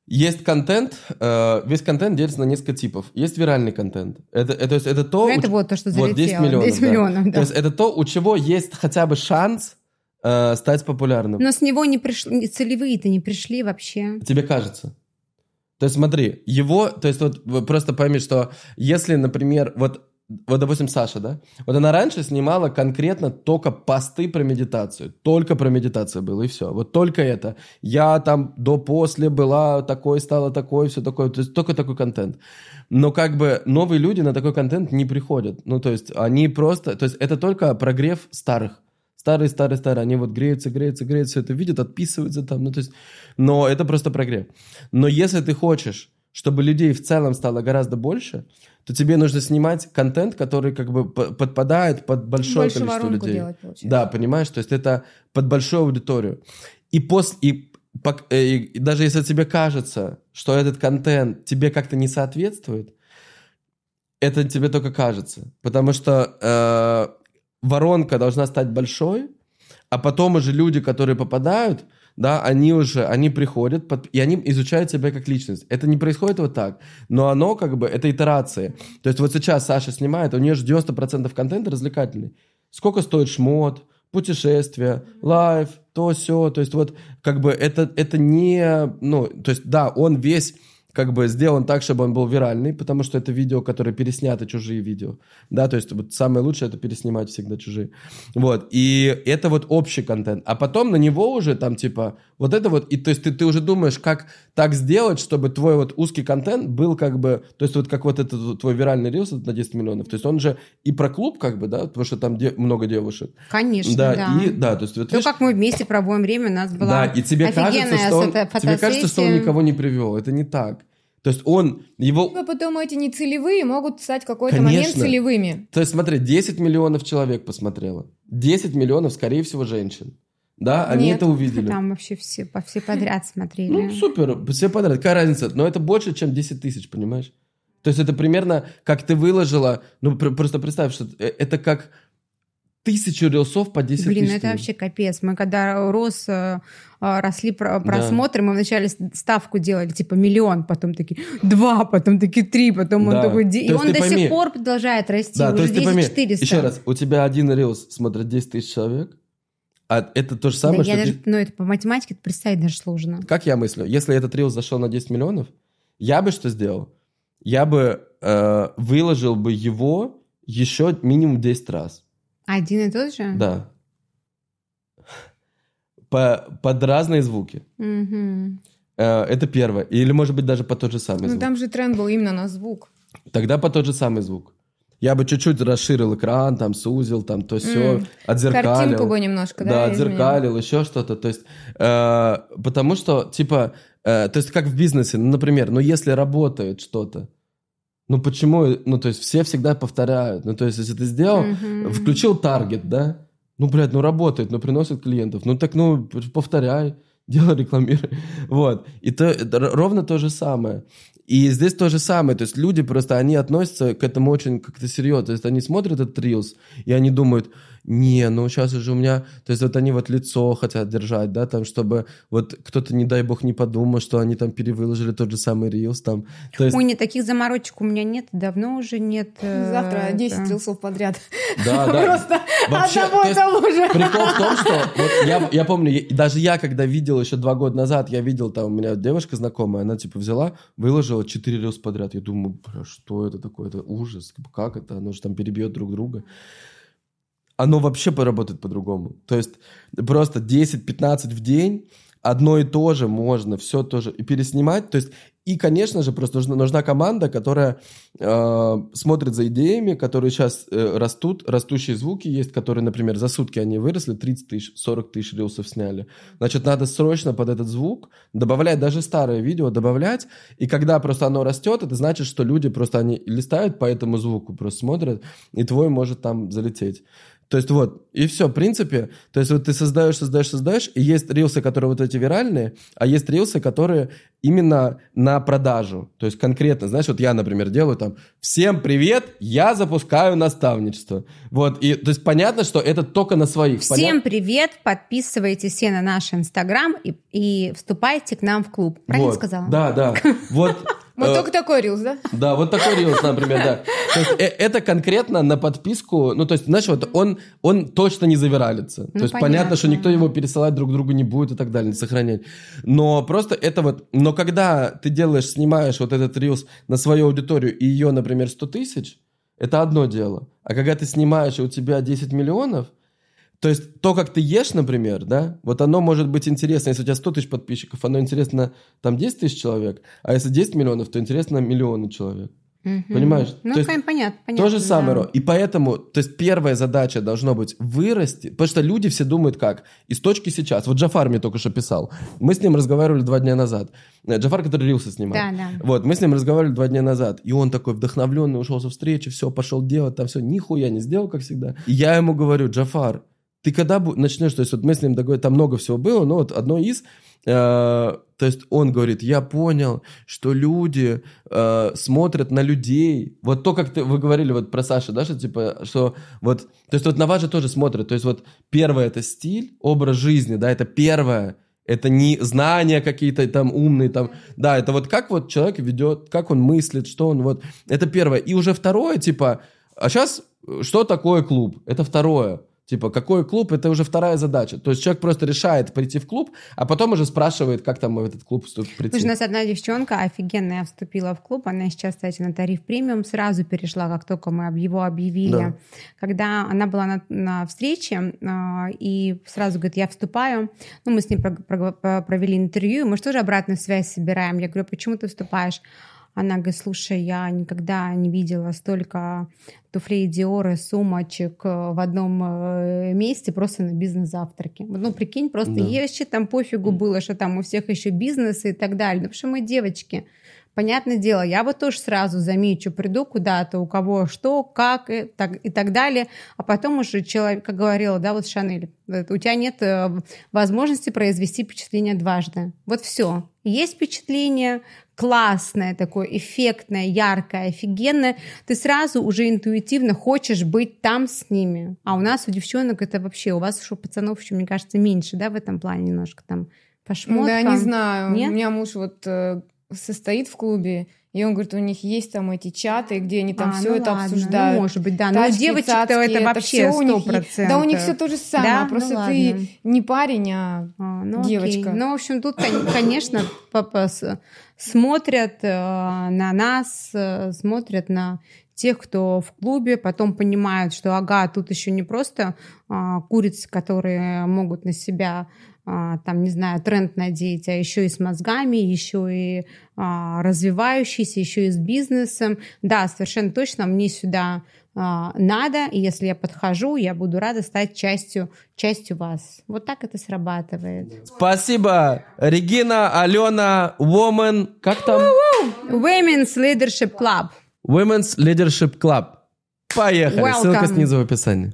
есть контент, э, весь контент делится на несколько типов. Есть виральный контент. Это, это, то есть это то... Ну, это у- вот то, что вот 10 залетело. миллионов. 10 да. миллионов, да. То есть это то, у чего есть хотя бы шанс э, стать популярным. Но с него не пришли, целевые-то не пришли вообще. Тебе кажется. То есть смотри, его, то есть вот просто пойми, что если, например, вот, вот допустим, Саша, да, вот она раньше снимала конкретно только посты про медитацию, только про медитацию было, и все, вот только это. Я там до-после была такой, стала такой, все такое, то есть только такой контент. Но как бы новые люди на такой контент не приходят, ну то есть они просто, то есть это только прогрев старых. Старые, старые, старые, они вот греются, греются, греются, это видят, отписываются там, ну то есть, но это просто прогрев. Но если ты хочешь, чтобы людей в целом стало гораздо больше, то тебе нужно снимать контент, который как бы подпадает под большое Больше количество людей. делать, получается. Да, понимаешь, то есть это под большую аудиторию. И, пос, и, пок- э, и даже если тебе кажется, что этот контент тебе как-то не соответствует, это тебе только кажется. Потому что э, воронка должна стать большой, а потом уже люди, которые попадают, да, они уже, они приходят, под- и они изучают себя как личность. Это не происходит вот так, но оно как бы, это итерации. То есть вот сейчас Саша снимает, у нее же 90% контента развлекательный. Сколько стоит шмот, путешествия, лайф, то все, то есть вот как бы это, это не, ну, то есть да, он весь как бы сделан так, чтобы он был виральный, потому что это видео, которое переснято чужие видео, да, то есть вот самое лучшее это переснимать всегда чужие, вот, и это вот общий контент, а потом на него уже там типа вот это вот, и то есть ты, ты уже думаешь, как так сделать, чтобы твой вот узкий контент был как бы, то есть вот как вот этот твой виральный рилс на 10 миллионов, то есть он же и про клуб как бы, да, потому что там де- много девушек, Конечно, да, да. и да, то есть вот То, видишь, как мы вместе проводим время, у нас была да, и тебе кажется, офигенная что он, тебе кажется, что он никого не привел, это не так. То есть он, его, Либо потом эти нецелевые могут стать в какой-то момент целевыми. То есть, смотри, 10 миллионов человек посмотрело. 10 миллионов, скорее всего, женщин. Да, они Нет, это увидели. Там вообще все, по все подряд смотрели. Ну, супер, все подряд. Какая разница? Но это больше, чем 10 тысяч, понимаешь? То есть это примерно, как ты выложила, ну, пр- просто представь, что э, это как тысячу рилсов по 10 Блин, тысяч. ну это вообще капец. Мы когда рос, э, росли про- просмотры, мы вначале ставку делали, типа миллион, потом такие два, потом такие три, потом Да. он такой... То И есть он до пойми- сих пор продолжает расти, Да, то уже есть ты 10 пойми, 400. еще раз, у тебя один рилс смотрит 10 тысяч человек, а это то же Да самое, я что даже, ты- ну это по математике это представить даже сложно. Как я мыслю? Если этот рилс зашел на 10 миллионов, я бы что сделал? Я бы э, выложил бы его еще минимум 10 раз. Один и тот же? Да. По, под разные звуки. Э, это первое. Или, может быть, даже по тот же самый Ну звук. там же тренд был именно на звук. Тогда по тот же самый звук. Я бы чуть-чуть расширил экран, там, сузил, там, то все, М. отзеркалил. Картинку бы немножко, да, Да, изменил? отзеркалил, еще что-то. То есть, э, потому что, типа, э, то есть, как в бизнесе, ну, например, ну, если работает что-то, ну, почему, ну, то есть, все всегда повторяют. Ну, то есть, если ты сделал, Мгм. включил таргет, да, ну, блядь, ну, работает, ну, приносит клиентов, ну, так, ну, повторяй, делай, рекламируй. Вот. И то, ровно то же самое. И здесь то же самое. То есть люди просто, они относятся к этому очень как-то серьезно. То есть они смотрят этот рилс, и они думают, не, ну сейчас уже у меня... То есть вот они вот лицо хотят держать, да, там, чтобы вот кто-то, не дай бог, не подумал, что они там перевыложили тот же самый рилс там. То есть, Ой, нет, таких заморочек у меня нет, давно уже нет. э, Завтра 10 это. рилсов подряд. да, да. Просто Вообще, одного того же. Прикол в том, что вот я, я помню, я- даже я, когда видел еще два года назад, я видел, там у меня девушка знакомая, она типа взяла, выложила 4 рилс подряд. Я думаю, бля, что это такое? Это ужас. Как это? Оно же там перебьет друг друга. Оно вообще поработает по-другому. То есть просто 10-15 в день одно и то же можно, все тоже и переснимать. То есть и, конечно же, просто нужна, нужна команда, которая э, смотрит за идеями, которые сейчас э, растут, растущие звуки есть, которые, например, за сутки они выросли, 30 тысяч, 40 тысяч рилсов сняли. Значит, надо срочно под этот звук добавлять даже старое видео, добавлять, и когда просто оно растет, это значит, что люди просто они листают по этому звуку, просто смотрят, и твой может там залететь. То есть вот, и все, в принципе, то есть вот ты создаешь, создаешь, создаешь, и есть рилсы, которые вот эти виральные, а есть рилсы, которые именно на продажу. То есть конкретно, знаешь, вот я, например, делаю там, всем привет, я запускаю наставничество. Вот, и то есть понятно, что это только на своих. Всем Понят- привет, подписывайтесь все на наш инстаграм и, и вступайте к нам в клуб. Правильно Вот. сказала? Да, да. Вот. Вот э, только такой рилс, да? Да, вот такой рилс, например, да. То есть э, это конкретно на подписку, ну, то есть, знаешь, вот он, он точно не завиралится. Ну, то есть понятно. понятно. что никто его пересылать друг другу не будет и так далее, не сохранять. Но просто это вот, но когда ты делаешь, снимаешь вот этот рилс на свою аудиторию и ее, например, 100 тысяч, это одно дело. А когда ты снимаешь, и у тебя 10 миллионов, то есть то, как ты ешь, например, да, вот оно может быть интересно, если у тебя 100 тысяч подписчиков, оно интересно там 10 тысяч человек, а если 10 миллионов, то интересно миллионы человек. Мгм. Понимаешь? Ну, То есть понятно, понятно. То же самое, да. И поэтому, то есть первая задача должно быть вырасти, потому что люди все думают как? Из точки сейчас. Вот Джафар мне только что писал. Мы с ним разговаривали два дня назад. Э, Джафар, который рилсы снимал. Да, да. Вот, мы с ним разговаривали два дня назад. И он такой вдохновленный, ушел со встречи, все, пошел делать, там все, нихуя не сделал, как всегда. И я ему говорю, Джафар, ты когда начнешь, то есть вот мы с ним договорились, там много всего было, но вот одно из, э, то есть он говорит, я понял, что люди э, смотрят на людей. Вот то, как ты, вы говорили вот про Сашу, да, что типа, что вот, то есть вот на вас же тоже смотрят. То есть вот первое это стиль, образ жизни, да, это первое. Это не знания какие-то там умные, там, да, это вот как вот человек ведет, как он мыслит, что он вот, это первое. И уже второе, типа, а сейчас что такое клуб? Это второе. Типа, какой клуб, это уже вторая задача. То есть человек просто решает прийти в клуб, а потом уже спрашивает, как там в этот клуб прийти. Слушай, у нас одна девчонка офигенная вступила в клуб, она сейчас, кстати, на тариф премиум сразу перешла, как только мы его объявили. Да. Когда она была на, на встрече а, и сразу говорит, я вступаю, ну, мы с ней провели интервью, мы же тоже обратную связь собираем. Я говорю, почему ты вступаешь? Она говорит, слушай, я никогда не видела столько туфлей Диора, сумочек э, в одном э, месте просто на бизнес-завтраке. Ну, прикинь, просто Да. ей вообще там пофигу было, что там у всех еще бизнесы и так далее. Ну, потому что мы девочки. Понятное дело, я вот тоже сразу замечу, приду куда-то, у кого что, как и так, и так далее, а потом уже человек, как говорила, да, вот Шанель, э, у тебя нет э, возможности произвести впечатление дважды. Вот все. Есть впечатление классное такое, эффектное, яркое, офигенное, ты сразу уже интуитивно хочешь быть там с ними. А у нас у девчонок это вообще, у вас, что пацанов еще, мне кажется, меньше, да, в этом плане немножко там по шмоткам. Да, не знаю. Нет? У меня муж вот э, состоит в клубе, и он говорит, у них есть там эти чаты, где они там А, все ну это ладно, обсуждают. Ну, может быть, да. Но у Тачки, девочек-то цацки, это вообще сто процентов. Да, у них все то же самое. Да? Ну Просто ладно. ты не парень, а А, ну, девочка. окей. Ну, в общем, тут, кон- конечно, смотрят э, на нас, э, смотрят на тех, кто в клубе, потом понимают, что, ага, тут еще не просто а, курицы, которые могут на себя там, не знаю, тренд надеть, а еще и с мозгами, еще и а, развивающийся, еще и с бизнесом. Да, совершенно точно, мне сюда а, надо, и если я подхожу, я буду рада стать частью, частью вас. Вот так это срабатывает. Спасибо, Регина, Алена, Woman, как там? Women's Leadership Club. Women's Leadership Club. Поехали, ссылка Welcome. снизу в описании.